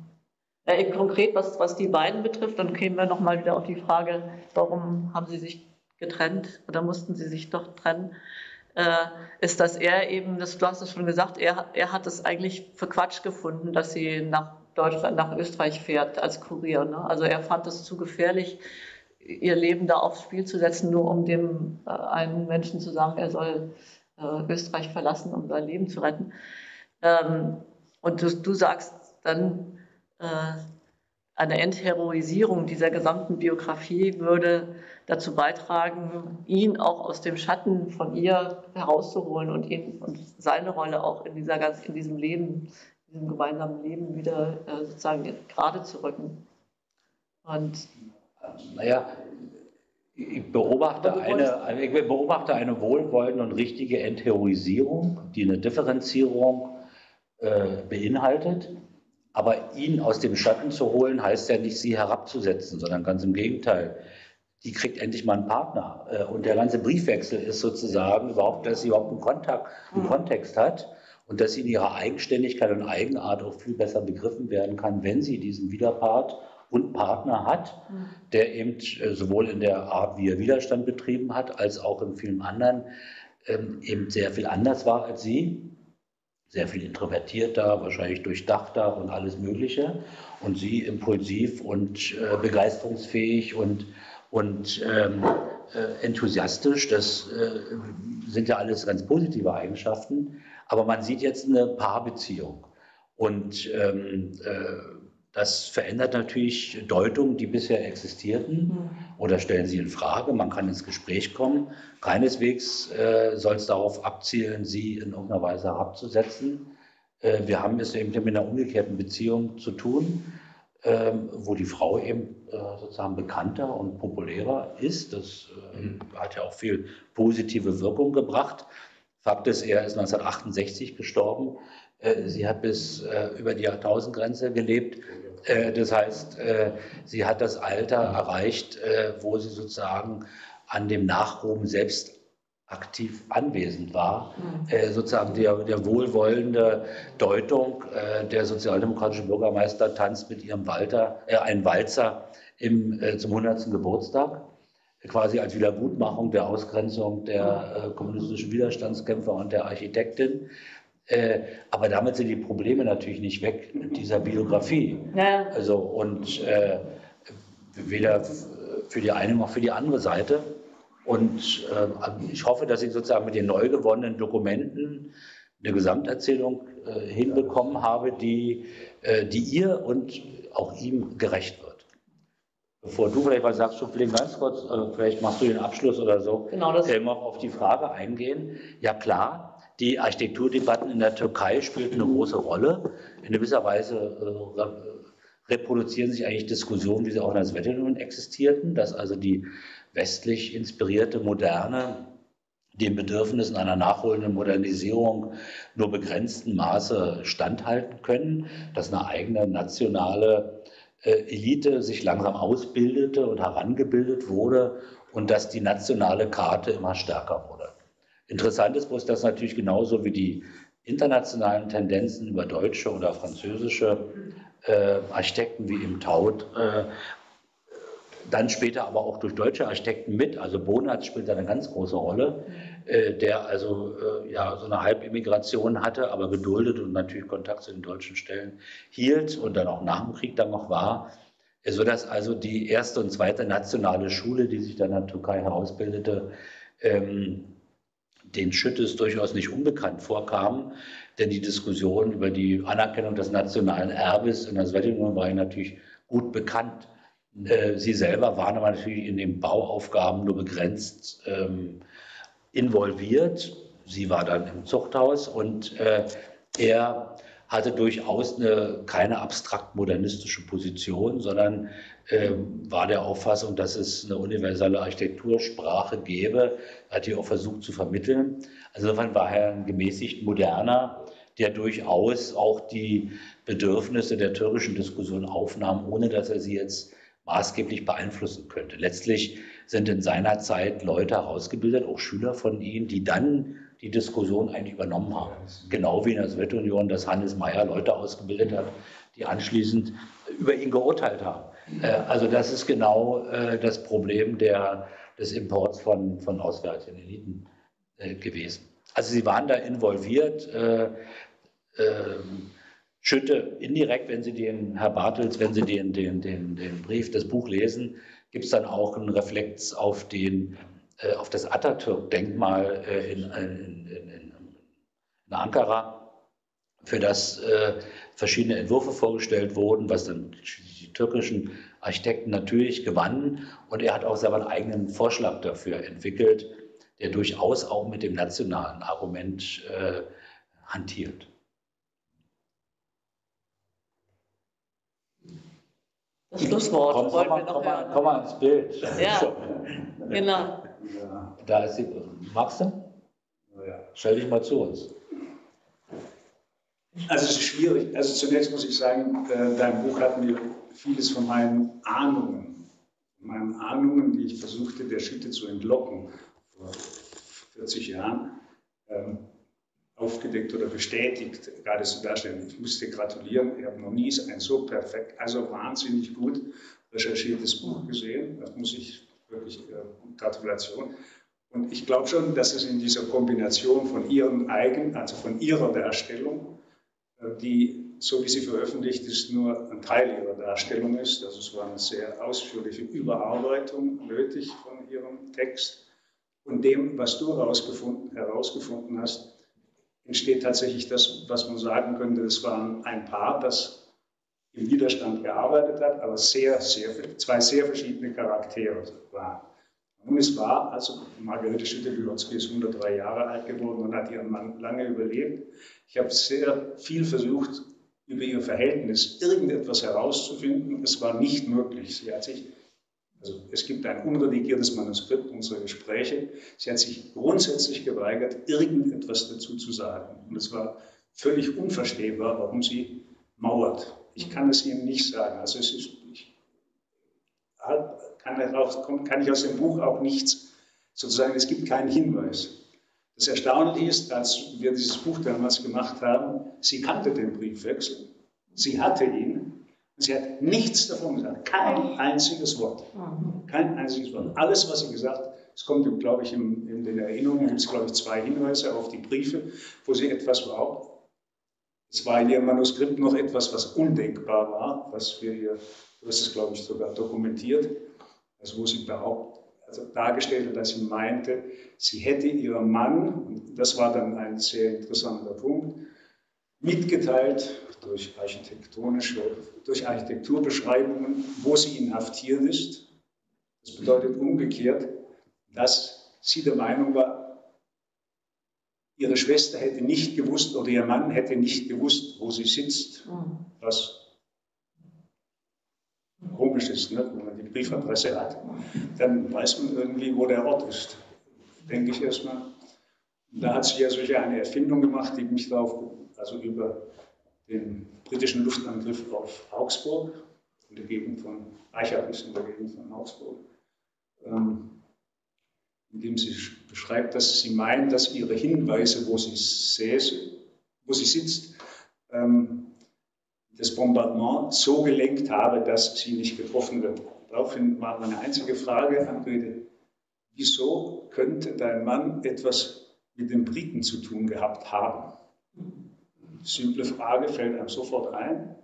Ja, eben konkret, was, was die beiden betrifft, dann kämen wir nochmal wieder auf die Frage, warum haben sie sich getrennt oder mussten sie sich doch trennen, äh, ist, dass er eben, das, du hast es schon gesagt, er, er hat es eigentlich für Quatsch gefunden, dass sie nach Deutschland, nach Österreich fährt als Kurier. Ne? Also er fand es zu gefährlich, ihr Leben da aufs Spiel zu setzen, nur um dem äh, einen Menschen zu sagen, er soll äh, Österreich verlassen, um sein Leben zu retten. Ähm, und du, du sagst dann, äh, eine Entheroisierung dieser gesamten Biografie würde dazu beitragen, ihn auch aus dem Schatten von ihr herauszuholen und ihn und seine Rolle auch in dieser in diesem Leben, diesem gemeinsamen Leben wieder äh, sozusagen gerade zu rücken. Und naja, ich beobachte, eine, ich beobachte eine wohlwollende und richtige Entheroisierung, die eine Differenzierung äh, beinhaltet. Aber ihn aus dem Schatten zu holen, heißt ja nicht, sie herabzusetzen, sondern ganz im Gegenteil. Die kriegt endlich mal einen Partner. Äh, und der ganze Briefwechsel ist sozusagen überhaupt, dass sie überhaupt einen, Kontakt, einen mhm. Kontext hat und dass sie in ihrer Eigenständigkeit und Eigenart auch viel besser begriffen werden kann, wenn sie diesen Widerpart und Partner hat, mhm. der eben äh, sowohl in der Art, wie er Widerstand betrieben hat, als auch in vielen anderen ähm, eben sehr viel anders war als sie sehr viel introvertierter, wahrscheinlich durchdachter und alles Mögliche. Und sie impulsiv und äh, begeisterungsfähig und, und ähm, äh, enthusiastisch. Das äh, sind ja alles ganz positive Eigenschaften. Aber man sieht jetzt eine Paarbeziehung. Und ähm, äh, das verändert natürlich Deutungen, die bisher existierten mhm. oder stellen sie in Frage. Man kann ins Gespräch kommen. Keineswegs äh, soll es darauf abzielen, sie in irgendeiner Weise herabzusetzen. Äh, wir haben es eben mit einer umgekehrten Beziehung zu tun, äh, wo die Frau eben äh, sozusagen bekannter und populärer ist. Das äh, mhm. hat ja auch viel positive Wirkung gebracht. Fakt ist, er ist 1968 gestorben. Äh, sie hat bis über die Jahrtausendgrenze gelebt. Äh, das heißt, äh, sie hat das Alter erreicht, äh, wo sie sozusagen an dem Nachruhm selbst aktiv anwesend war, mhm. sozusagen der, der, wohlwollende Deutung, der sozialdemokratische Bürgermeister tanzt mit ihrem Walter, äh, einen Walzer im, zum 100. Geburtstag, quasi als Wiedergutmachung der Ausgrenzung der kommunistischen Widerstandskämpfer und der Architektin. Äh, aber damit sind die Probleme natürlich nicht weg mit dieser Biografie. Ja. Also und äh, weder für die eine noch für die andere Seite. Und äh, ich hoffe, dass ich sozusagen mit den neu gewonnenen Dokumenten eine Gesamterzählung äh, hinbekommen habe, die, äh, die ihr und auch ihm gerecht wird. Bevor du vielleicht was sagst, du vielleicht ganz kurz, äh, vielleicht machst du den Abschluss oder so, genau das. noch auf die Frage eingehen. Ja klar, die Architekturdebatten in der Türkei spielten eine große Rolle. In gewisser Weise äh, reproduzieren sich eigentlich Diskussionen, wie sie auch in der Sowjetunion existierten, dass also die westlich inspirierte Moderne den Bedürfnissen einer nachholenden Modernisierung nur begrenzten Maße standhalten können, dass eine eigene nationale Elite sich langsam ausbildete und herangebildet wurde und dass die nationale Karte immer stärker wurde. Interessant ist bloß, dass natürlich genauso wie die internationalen Tendenzen über deutsche oder französische äh, Architekten wie im Taut, äh, dann später aber auch durch deutsche Architekten mit, also Bonatz spielt eine ganz große Rolle, äh, der also äh, ja, so eine Halbimmigration hatte, aber geduldet und natürlich Kontakt zu den deutschen Stellen hielt und dann auch nach dem Krieg dann noch war, sodass also die erste und zweite nationale Schule, die sich dann in der Türkei herausbildete, ähm, den Schüttes durchaus nicht unbekannt vorkamen, denn die Diskussion über die Anerkennung des nationalen Erbes in der Sowjetunion war ihnen natürlich gut bekannt. Äh, sie selber waren aber natürlich in den Bauaufgaben nur begrenzt ähm, involviert. Sie war dann im Zuchthaus und äh, er hatte durchaus eine, keine abstrakt modernistische Position, sondern äh, war der Auffassung, dass es eine universelle Architektursprache gäbe, hat die auch versucht zu vermitteln. Also insofern war er ein gemäßigt moderner, der durchaus auch die Bedürfnisse der türkischen Diskussion aufnahm, ohne dass er sie jetzt maßgeblich beeinflussen könnte. Letztlich sind in seiner Zeit Leute herausgebildet, auch Schüler von ihm, die dann die Diskussion eigentlich übernommen haben. Genau wie in der Sowjetunion, dass Hannes Meyer Leute ausgebildet hat, die anschließend über ihn geurteilt haben. Äh, also das ist genau äh, das Problem der, des Imports von, von auswärtigen Eliten äh, gewesen. Also sie waren da involviert. Schütte indirekt, wenn Sie den, Herr Bartels, wenn Sie den, den, den, den Brief, das Buch lesen, gibt es dann auch einen Reflex auf den äh, auf das Atatürk-Denkmal äh, in, in, in, in, Ankara, für das äh, verschiedene Entwürfe vorgestellt wurden, was dann die türkischen Architekten natürlich gewannen. Und er hat auch selber einen eigenen Vorschlag dafür entwickelt, der durchaus auch mit dem nationalen Argument äh, hantiert. Das Schlusswort komm, wollen komm, wir noch komm, hören. Komm mal ins Bild. Ja, genau. Da ist sie. Magst du? Ja. Stell dich mal zu uns. Also es ist schwierig. Also zunächst muss ich sagen, äh, dein Buch hat mir vieles von meinen Ahnungen, von meinen Ahnungen, die ich versuchte, der Schütte zu entlocken vor 40 Jahren, ähm, aufgedeckt oder bestätigt, gerade zu darstellen. Ich musste gratulieren. Ich habe noch nie ein so perfekt, also wahnsinnig gut recherchiertes Buch gesehen. Das muss ich wirklich, äh, Gratulation. Und ich glaube schon, dass es in dieser Kombination von ihren eigenen, also von ihrer Darstellung, äh, die, so wie sie veröffentlicht ist, nur ein Teil ihrer Darstellung ist. Also es war eine sehr ausführliche Überarbeitung nötig von ihrem Text. Und dem, was du herausgefunden hast, entsteht tatsächlich das, was man sagen könnte, es war ein Paar, das im Widerstand gearbeitet hat, aber sehr, sehr, zwei sehr verschiedene Charaktere waren. Und es war, also Margarete Schütte-Wilotzki ist 103 Jahre alt geworden und hat ihren Mann lange überlebt. Ich habe sehr viel versucht, über ihr Verhältnis irgendetwas herauszufinden. Es war nicht möglich. Sie hat sich also es gibt ein unredigiertes Manuskript unserer Gespräche. Sie hat sich grundsätzlich geweigert, irgendetwas dazu zu sagen. Und es war völlig unverstehbar, warum sie mauert. Ich kann es Ihnen nicht sagen. Also es ist, ich kann, darauf, kann ich aus dem Buch auch nichts sozusagen, es gibt keinen Hinweis. Das Erstaunliche ist, als wir dieses Buch damals gemacht haben, sie kannte den Briefwechsel, sie hatte ihn Sie hat nichts davon gesagt, kein einziges Wort. Kein einziges Wort. Alles, was sie gesagt hat, es kommt, glaube ich, in, in den Erinnerungen, gibt es, glaube ich, zwei Hinweise auf die Briefe, wo sie etwas überhaupt, es war in ihrem Manuskript noch etwas, was undenkbar war, was wir hier, du hast es, glaube ich, sogar dokumentiert, also wo sie behauptet, also dargestellt hat, dass sie meinte, sie hätte ihrem Mann, und das war dann ein sehr interessanter Punkt, mitgeteilt durch architektonische, durch Architekturbeschreibungen, wo sie inhaftiert ist. Das bedeutet umgekehrt, dass sie der Meinung war, ihre Schwester hätte nicht gewusst oder ihr Mann hätte nicht gewusst, wo sie sitzt. Was komisch ist, ne? wenn man die Briefadresse hat, dann weiß man irgendwie, wo der Ort ist. Denke ich erstmal. Da hat sie ja solche eine Erfindung gemacht, die mich darauf, also über den britischen Luftangriff auf Augsburg, in der Gegend von Eichach in der Gegend von Augsburg, ähm, in dem sie beschreibt, dass sie meint, dass ihre Hinweise, wo sie, säße, wo sie sitzt, ähm, das Bombardement so gelenkt habe, dass sie nicht getroffen wird. Daraufhin war meine einzige Frage an Goethe, wieso könnte dein Mann etwas mit den Briten zu tun gehabt haben? Simple Frage fällt einem sofort ein.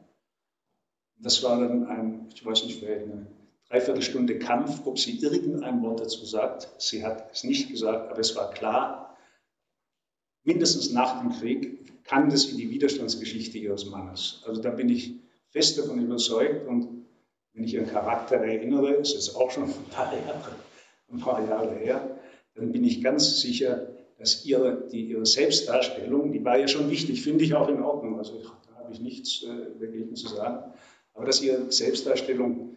Das war dann ein, ich weiß nicht, vielleicht eine Dreiviertelstunde Kampf, ob sie irgendein Wort dazu sagt. Sie hat es nicht gesagt, aber es war klar, mindestens nach dem Krieg, kannte sie die Widerstandsgeschichte ihres Mannes. Also da bin ich fest davon überzeugt und wenn ich ihren Charakter erinnere, ist es auch schon ein paar Jahre, ein paar Jahre her, dann bin ich ganz sicher, dass ihre, die, ihre Selbstdarstellung, die war ja schon wichtig, finde ich auch in Ordnung, also da habe ich nichts äh, dagegen zu sagen, aber dass ihre Selbstdarstellung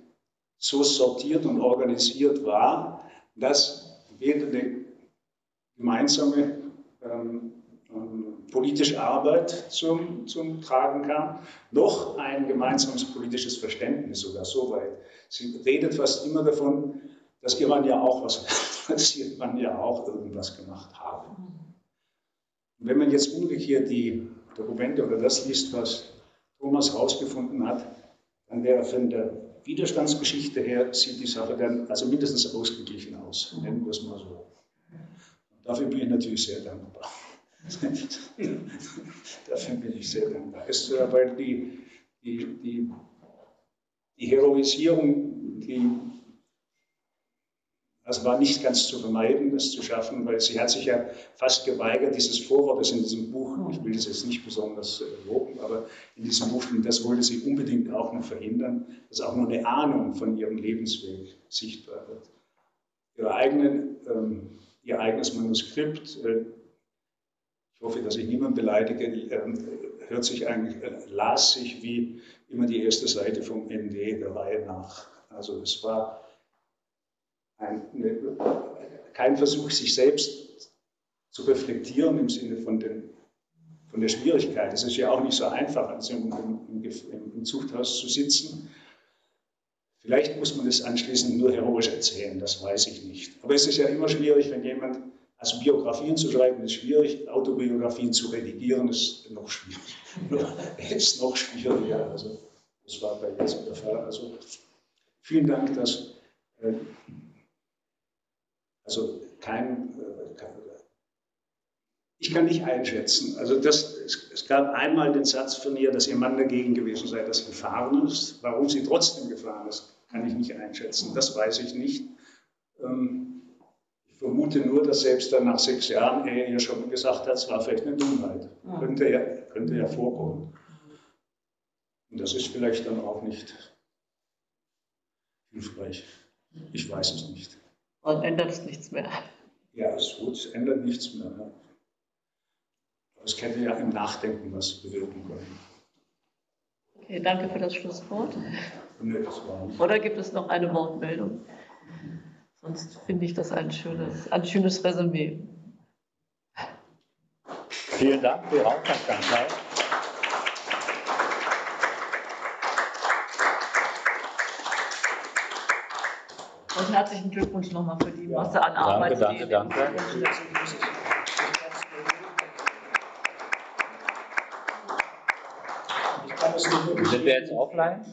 so sortiert und organisiert war, dass weder eine gemeinsame ähm, ähm, politische Arbeit zum, zum Tragen kam, noch ein gemeinsames politisches Verständnis sogar so weit. Sie redet fast immer davon, dass ihr Mann ja auch was, dass ihr Mann ja auch irgendwas gemacht habe. Und wenn man jetzt umgekehrt die Dokumente oder das liest, was Thomas herausgefunden hat, dann wäre von der Widerstandsgeschichte her, sieht die Sache dann also mindestens ausgeglichen aus, nennen wir es mal so. Und dafür bin ich natürlich sehr dankbar. Dafür bin ich sehr dankbar. Es, weil die, die, die, die Heroisierung, die, das war nicht ganz zu vermeiden, das zu schaffen, weil sie hat sich ja fast geweigert, dieses Vorwort, das in diesem Buch, ich will das jetzt nicht besonders loben, aber in diesem Buch, das wollte sie unbedingt auch noch verhindern, dass auch nur eine Ahnung von ihrem Lebensweg sichtbar wird. Ihre eigenen, ähm, ihr eigenes Manuskript, äh, ich hoffe, dass ich niemanden beleidige, ähm, hört sich eigentlich, äh, las sich wie immer die erste Seite vom ND der Reihe nach. Also es war ein, eine, kein Versuch, sich selbst zu reflektieren im Sinne von, den, von der Schwierigkeit. Es ist ja auch nicht so einfach, also im, im, im Zuchthaus zu sitzen. Vielleicht muss man es anschließend nur heroisch erzählen, das weiß ich nicht. Aber es ist ja immer schwierig, wenn jemand also Biografien zu schreiben ist schwierig, Autobiografien zu redigieren ist noch schwieriger. ist noch schwieriger. Also das war bei Jesu der Fall. Also vielen Dank, dass äh, also kein, äh, kein, ich kann nicht einschätzen. Also das, es, es, gab einmal den Satz von ihr, dass ihr Mann dagegen gewesen sei, dass sie gefahren ist. Warum sie trotzdem gefahren ist, kann ich nicht einschätzen. Das weiß ich nicht. Ähm, vermute nur, dass selbst dann nach sechs Jahren er ja schon gesagt hat, es war vielleicht eine Dummheit. Ja. Könnte, ja, könnte ja vorkommen. Und das ist vielleicht dann auch nicht hilfreich. Ich weiß es nicht. Und ändert es nichts mehr. Ja, es, es ändert nichts mehr. Ne? Aber es hätte ja im Nachdenken was bewirken können. Okay, danke für das Schlusswort. Nee, das Oder gibt es noch eine Wortmeldung? Sonst finde ich das ein schönes, ein schönes Resümee. Vielen Dank für Ihre Aufmerksamkeit. Und herzlichen Glückwunsch nochmal für die Masse an Arbeit. Danke, danke, danke. Sind wir jetzt offline?